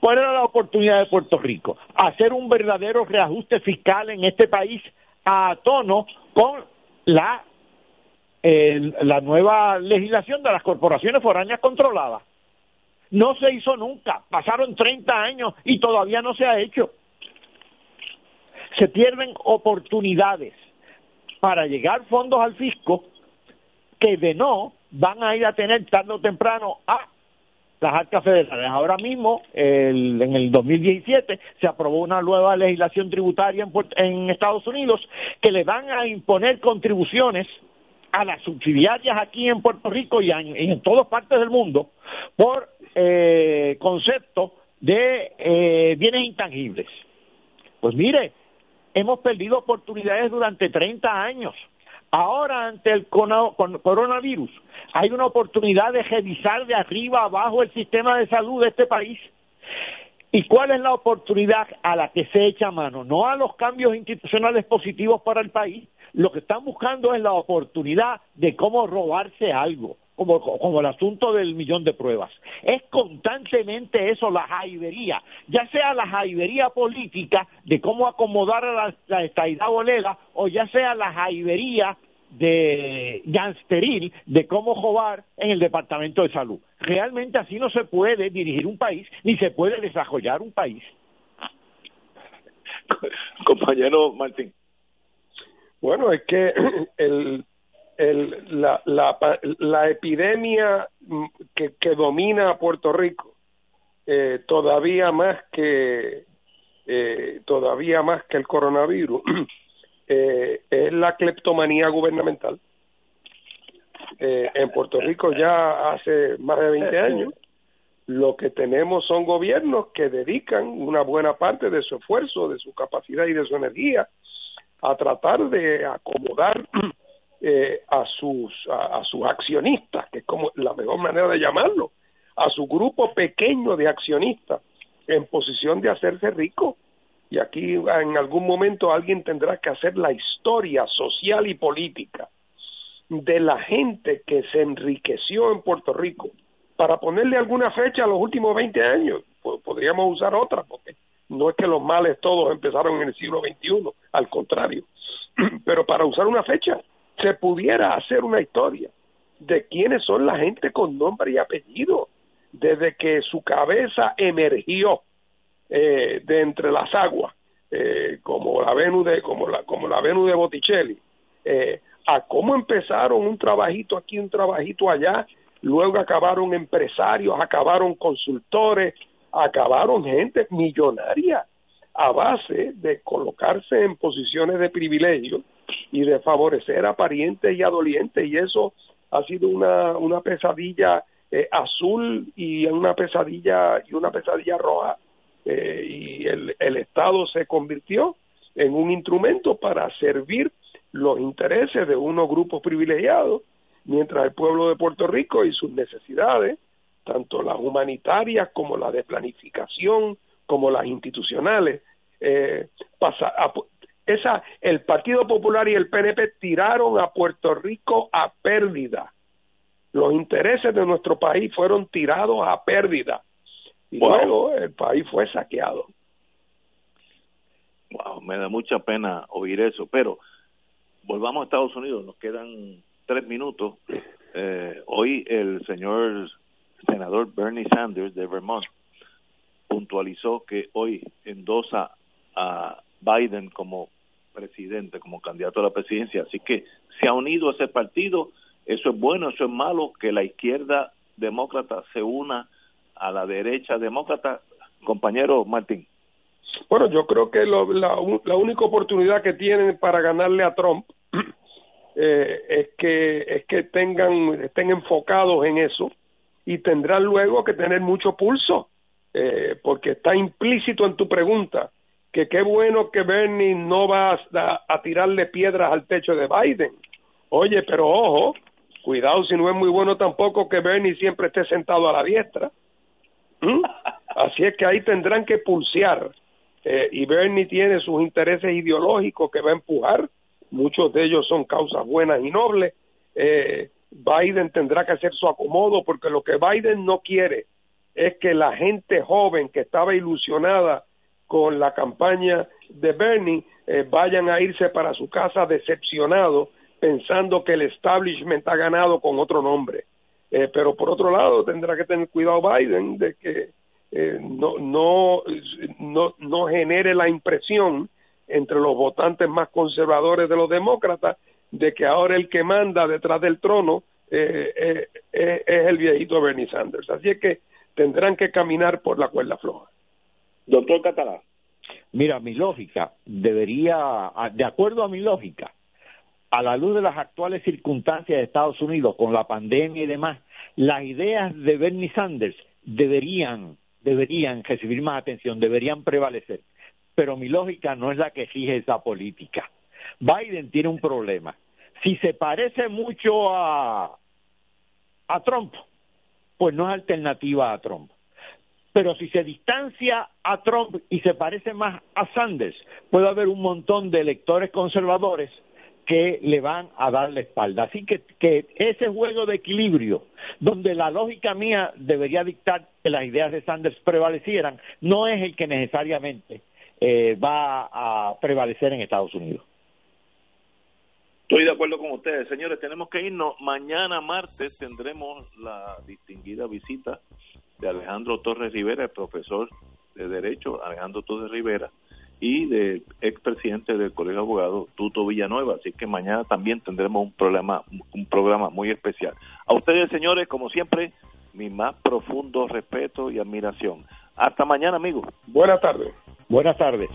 ¿Cuál era la oportunidad de Puerto Rico? Hacer un verdadero reajuste fiscal en este país a tono con la, la nueva legislación de las corporaciones foráneas controladas. No se hizo nunca, pasaron 30 años y todavía no se ha hecho. Se pierden oportunidades para llegar fondos al fisco que de no van a ir a tener tarde o temprano a las arcas federales. Ahora mismo, el, en el 2017, se aprobó una nueva legislación tributaria en, en Estados Unidos que le van a imponer contribuciones a las subsidiarias aquí en Puerto Rico y en, en todas partes del mundo por eh, concepto de eh, bienes intangibles. Pues mire, hemos perdido oportunidades durante 30 años Ahora, ante el coronavirus, hay una oportunidad de revisar de arriba abajo el sistema de salud de este país. ¿Y cuál es la oportunidad a la que se echa mano? No a los cambios institucionales positivos para el país. Lo que están buscando es la oportunidad de cómo robarse algo como, el asunto del millón de pruebas. Es constantemente eso, la jaibería, ya sea la jaibería política de cómo acomodar a la, la estadidad bolela, o ya sea la jaibería de gangsteril de cómo robar en el Departamento de Salud. Realmente así no se puede dirigir un país, ni se puede desarrollar un país. Compañero Martín. Bueno, es que el, el, la, la, la epidemia que, que domina a Puerto Rico, eh, todavía más que eh, todavía más que el coronavirus, eh, es la cleptomanía gubernamental. Eh, en Puerto Rico ya hace más de 20 años, lo que tenemos son gobiernos que dedican una buena parte de su esfuerzo, de su capacidad y de su energía a tratar de acomodar eh, a sus a, sus accionistas, que es como la mejor manera de llamarlo, a su grupo pequeño de accionistas en posición de hacerse rico. Y aquí en algún momento alguien tendrá que hacer la historia social y política de la gente que se enriqueció en Puerto Rico para ponerle alguna fecha a los últimos 20 años. podríamos usar otra, porque no es que los males todos empezaron en el siglo XXI, al contrario. Pero para usar una fecha, se pudiera hacer una historia de quiénes son la gente con nombre y apellido, desde que su cabeza emergió eh, de entre las aguas, eh, como la Venus de, como la, como la Venus de Botticelli, eh, a cómo empezaron un trabajito aquí, un trabajito allá, luego acabaron empresarios, acabaron consultores, acabaron gente millonaria a base de colocarse en posiciones de privilegio y de favorecer a parientes y a dolientes y eso ha sido una, una pesadilla eh, azul y una pesadilla y una pesadilla roja eh, y el, el Estado se convirtió en un instrumento para servir los intereses de unos grupos privilegiados mientras el pueblo de Puerto Rico y sus necesidades tanto las humanitarias como las de planificación, como las institucionales. Eh, esa, el Partido Popular y el PNP tiraron a Puerto Rico a pérdida. Los intereses de nuestro país fueron tirados a pérdida. Y luego el país fue saqueado. Wow, me da mucha pena oír eso, pero volvamos a Estados Unidos, nos quedan tres minutos. Eh, hoy el señor senador Bernie Sanders de Vermont puntualizó que hoy endosa a Biden como presidente, como candidato a la presidencia. Así que se ha unido ese partido. Eso es bueno, eso es malo, que la izquierda demócrata se una a la derecha demócrata. Compañero Martín. Bueno, yo creo que lo, la, la única oportunidad que tienen para ganarle a Trump eh, es que es que tengan estén enfocados en eso y tendrás luego que tener mucho pulso, eh, porque está implícito en tu pregunta que qué bueno que Bernie no va a, tirarle piedras al techo de Biden. Oye, pero ojo, cuidado si no es muy bueno tampoco que Bernie siempre esté sentado a la diestra. ¿Mm? Así es que ahí tendrán que pulsear. Eh, y Bernie tiene sus intereses ideológicos que va a empujar, muchos de ellos son causas buenas y nobles, eh, Biden tendrá que hacer su acomodo porque lo que Biden no quiere es que la gente joven que estaba ilusionada con la campaña de Bernie eh, vayan a irse para su casa decepcionados pensando que el establishment ha ganado con otro nombre. Eh, pero por otro lado tendrá que tener cuidado Biden de que eh, no, no, no, no genere la impresión entre los votantes más conservadores de los demócratas de que ahora el que manda detrás del trono eh, eh, es el viejito Bernie Sanders. Así es que tendrán que caminar por la cuerda floja. Doctor Catalá. Mira, mi lógica debería, de acuerdo a mi lógica, a la luz de las actuales circunstancias de Estados Unidos con la pandemia y demás, las ideas de Bernie Sanders deberían, deberían recibir más atención, deberían prevalecer. Pero mi lógica no es la que exige esa política. Biden tiene un problema. Si se parece mucho a, a Trump, pues no es alternativa a Trump. Pero si se distancia a Trump y se parece más a Sanders, puede haber un montón de electores conservadores que le van a dar la espalda. Así que, ese juego de equilibrio, donde la lógica mía debería dictar que las ideas de Sanders prevalecieran, no es el que necesariamente eh, va a prevalecer en Estados Unidos. Estoy de acuerdo con ustedes. Señores, tenemos que irnos. Mañana martes tendremos la distinguida visita de Alejandro Torres Rivera, el profesor de Derecho, Alejandro Torres Rivera, y del expresidente del Colegio de Abogados, Tuto Villanueva. Así que mañana también tendremos un programa, un programa muy especial. A ustedes, señores, como siempre, mi más profundo respeto y admiración. Hasta mañana, amigos. Buenas tardes. Buenas tardes.